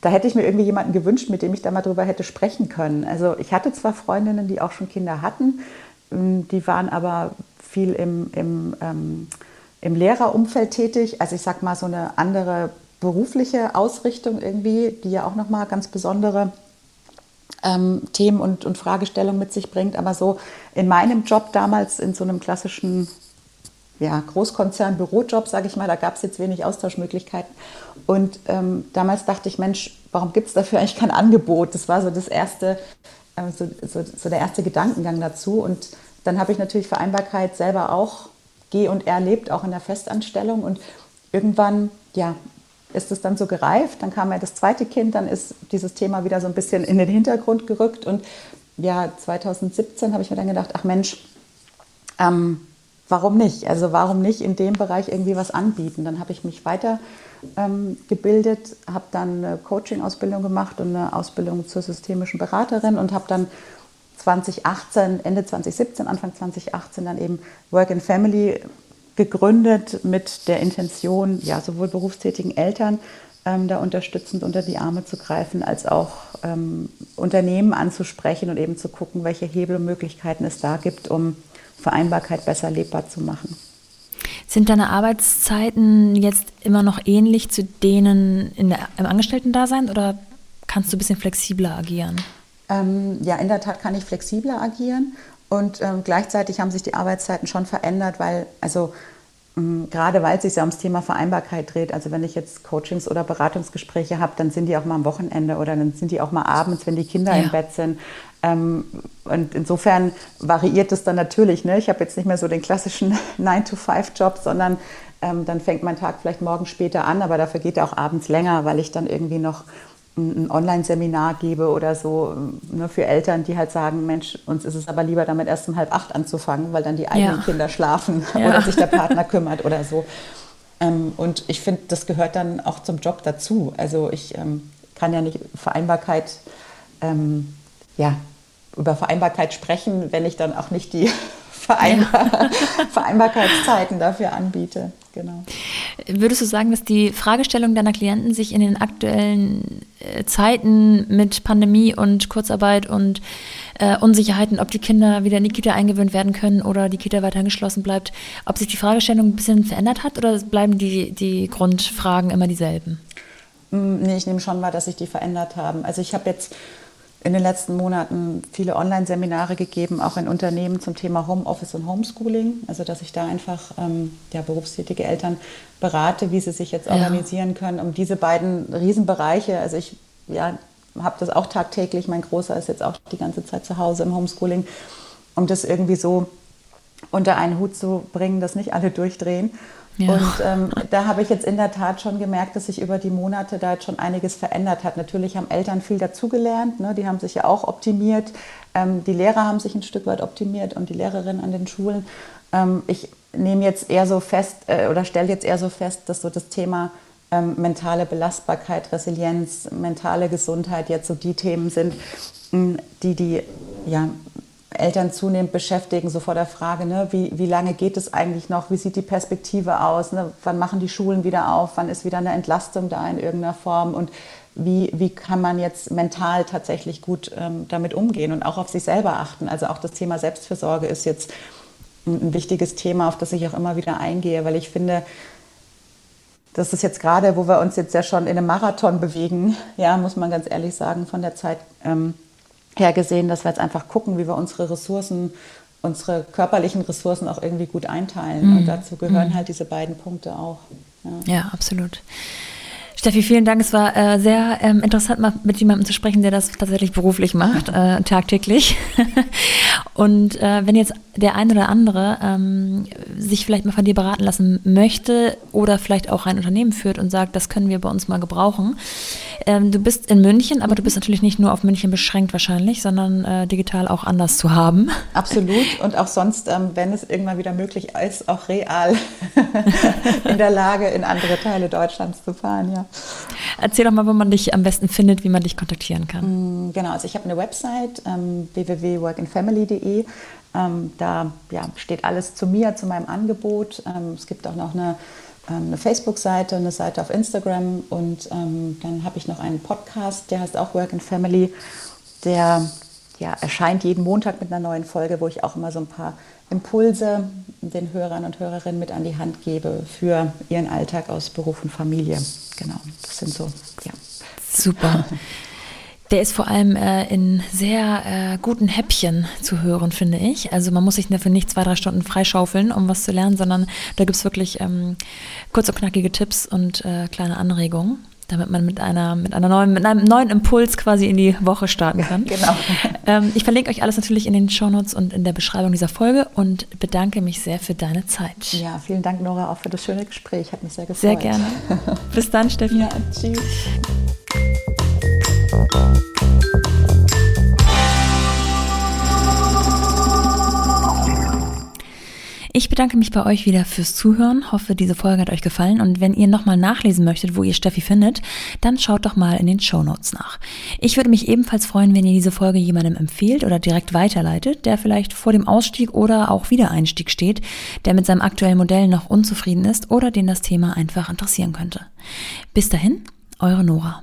da hätte ich mir irgendwie jemanden gewünscht, mit dem ich da mal drüber hätte sprechen können. Also ich hatte zwar Freundinnen, die auch schon Kinder hatten, mh, mm, die waren aber viel im, im ähm, im Lehrerumfeld tätig. Also ich sage mal so eine andere berufliche Ausrichtung irgendwie, die ja auch nochmal ganz besondere ähm, Themen und, und Fragestellungen mit sich bringt. Aber so in meinem Job damals, in so einem klassischen ja, Großkonzern, Bürojob, sage ich mal, da gab es jetzt wenig Austauschmöglichkeiten. Und ähm, damals dachte ich, Mensch, warum gibt es dafür eigentlich kein Angebot? Das war so das erste, äh, so, so, so der erste Gedankengang dazu. Und dann habe ich natürlich Vereinbarkeit selber auch G und R lebt, auch in der Festanstellung. Und irgendwann, ja, ist es dann so gereift. Dann kam ja das zweite Kind, dann ist dieses Thema wieder so ein bisschen in den Hintergrund gerückt. Und ja, 2017 habe ich mir dann gedacht, ach Mensch, ähm, warum nicht? Also warum nicht in dem Bereich irgendwie was anbieten? Dann habe ich mich weiter ähm, gebildet, habe dann eine Coaching-Ausbildung gemacht und eine Ausbildung zur systemischen Beraterin und habe dann 2018, Ende 2017, Anfang 2018 dann eben Work and Family gegründet mit der Intention, ja, sowohl berufstätigen Eltern ähm, da unterstützend unter die Arme zu greifen, als auch ähm, Unternehmen anzusprechen und eben zu gucken, welche Hebel und Möglichkeiten es da gibt, um Vereinbarkeit besser lebbar zu machen. Sind deine Arbeitszeiten jetzt immer noch ähnlich zu denen in der, im Angestellten-Dasein oder kannst du ein bisschen flexibler agieren? Ähm, ja, in der Tat kann ich flexibler agieren und ähm, gleichzeitig haben sich die Arbeitszeiten schon verändert, weil, also ähm, gerade weil es sich ja ums Thema Vereinbarkeit dreht, also wenn ich jetzt Coachings oder Beratungsgespräche habe, dann sind die auch mal am Wochenende oder dann sind die auch mal abends, wenn die Kinder ja. im Bett sind. Ähm, und insofern variiert es dann natürlich. Ne? Ich habe jetzt nicht mehr so den klassischen 9-to-5-Job, sondern ähm, dann fängt mein Tag vielleicht morgen später an, aber dafür geht er auch abends länger, weil ich dann irgendwie noch ein Online-Seminar gebe oder so ne, für Eltern, die halt sagen, Mensch, uns ist es aber lieber damit erst um halb acht anzufangen, weil dann die eigenen ja. Kinder schlafen ja. oder sich der Partner kümmert oder so. Ähm, und ich finde, das gehört dann auch zum Job dazu. Also ich ähm, kann ja nicht Vereinbarkeit, ähm, ja, über Vereinbarkeit sprechen, wenn ich dann auch nicht die Vereinbar ja. Vereinbarkeitszeiten dafür anbiete. Genau. Würdest du sagen, dass die Fragestellung deiner Klienten sich in den aktuellen äh, Zeiten mit Pandemie und Kurzarbeit und äh, Unsicherheiten, ob die Kinder wieder in die Kita eingewöhnt werden können oder die Kita weiter geschlossen bleibt, ob sich die Fragestellung ein bisschen verändert hat oder bleiben die, die Grundfragen immer dieselben? Mm, nee, ich nehme schon wahr, dass sich die verändert haben. Also ich habe jetzt in den letzten Monaten viele Online-Seminare gegeben, auch in Unternehmen zum Thema Homeoffice und Homeschooling. Also dass ich da einfach ähm, ja, berufstätige Eltern berate, wie sie sich jetzt organisieren können, um diese beiden Riesenbereiche. Also ich ja, habe das auch tagtäglich. Mein Großer ist jetzt auch die ganze Zeit zu Hause im Homeschooling, um das irgendwie so unter einen Hut zu bringen, dass nicht alle durchdrehen. Und ähm, da habe ich jetzt in der Tat schon gemerkt, dass sich über die Monate da jetzt schon einiges verändert hat. Natürlich haben Eltern viel dazugelernt, ne? die haben sich ja auch optimiert. Ähm, die Lehrer haben sich ein Stück weit optimiert und die Lehrerinnen an den Schulen. Ähm, ich nehme jetzt eher so fest äh, oder stelle jetzt eher so fest, dass so das Thema ähm, mentale Belastbarkeit, Resilienz, mentale Gesundheit jetzt so die Themen sind, die die ja, Eltern zunehmend beschäftigen, so vor der Frage, ne, wie, wie lange geht es eigentlich noch, wie sieht die Perspektive aus, ne, wann machen die Schulen wieder auf, wann ist wieder eine Entlastung da in irgendeiner Form und wie, wie kann man jetzt mental tatsächlich gut ähm, damit umgehen und auch auf sich selber achten. Also auch das Thema Selbstfürsorge ist jetzt ein, wichtiges Thema, auf das ich auch immer wieder eingehe, weil ich finde, das ist jetzt gerade, wo wir uns jetzt ja schon in einem Marathon bewegen, ja, muss man ganz ehrlich sagen, von der Zeit. Ähm, hergesehen, dass wir jetzt einfach gucken, wie wir unsere Ressourcen, unsere körperlichen Ressourcen auch irgendwie gut einteilen. Mhm. Und dazu gehören mhm. halt diese beiden Punkte auch. Ja, ja absolut. Steffi, vielen Dank. Es war äh, sehr ähm, interessant, mal mit jemandem zu sprechen, der das tatsächlich beruflich macht, äh, tagtäglich. Und äh, wenn jetzt der eine oder andere ähm, sich vielleicht mal von dir beraten lassen möchte oder vielleicht auch ein Unternehmen führt und sagt, das können wir bei uns mal gebrauchen, ähm, du bist in München, aber du bist natürlich nicht nur auf München beschränkt wahrscheinlich, sondern äh, digital auch anders zu haben. Absolut. Und auch sonst, ähm, wenn es irgendwann wieder möglich ist, auch real in der Lage, in andere Teile Deutschlands zu fahren. Ja. Erzähl doch mal, wo man dich am besten findet, wie man dich kontaktieren kann. Mm, genau, also ich habe eine Website, ähm, www.workandfamily.de. Ähm, da ja, steht alles zu mir, zu meinem Angebot. Ähm, es gibt auch noch eine ähm, eine Facebook-Seite, eine Seite auf Instagram und ähm, dann habe ich noch einen Podcast, der heißt auch Work and Family. Der ja, erscheint jeden Montag mit einer neuen Folge, wo ich auch immer so ein paar Impulse den Hörern und Hörerinnen mit an die Hand gebe für ihren Alltag aus Beruf und Familie. Genau, das sind so, ja. Super. Der ist vor allem äh, in sehr äh, guten Häppchen zu hören, finde ich. Also man muss sich dafür nicht zwei, drei Stunden freischaufeln, um was zu lernen, sondern da gibt es wirklich ähm, kurz und knackige Tipps und äh, kleine Anregungen damit man mit einer mit einer neuen mit einem neuen Impuls quasi in die Woche starten kann. genau. Ähm, ich verlinke euch alles natürlich in den Shownotes und in der Beschreibung dieser Folge und bedanke mich sehr für deine Zeit. Ja, vielen Dank Nora auch für das schöne Gespräch. Hat mich sehr gefreut. Sehr gerne. Bis dann, Steffi. Ja, tschüss. Ich bedanke mich bei euch wieder fürs Zuhören, hoffe, diese Folge hat euch gefallen und wenn ihr nochmal nachlesen möchtet, wo ihr Steffi findet, dann schaut doch mal in den Show Notes nach. Ich würde mich ebenfalls freuen, wenn ihr diese Folge jemandem empfehlt oder direkt weiterleitet, der vielleicht vor dem Ausstieg oder auch Wiedereinstieg steht, der mit seinem aktuellen Modell noch unzufrieden ist oder den das Thema einfach interessieren könnte. Bis dahin, eure Nora.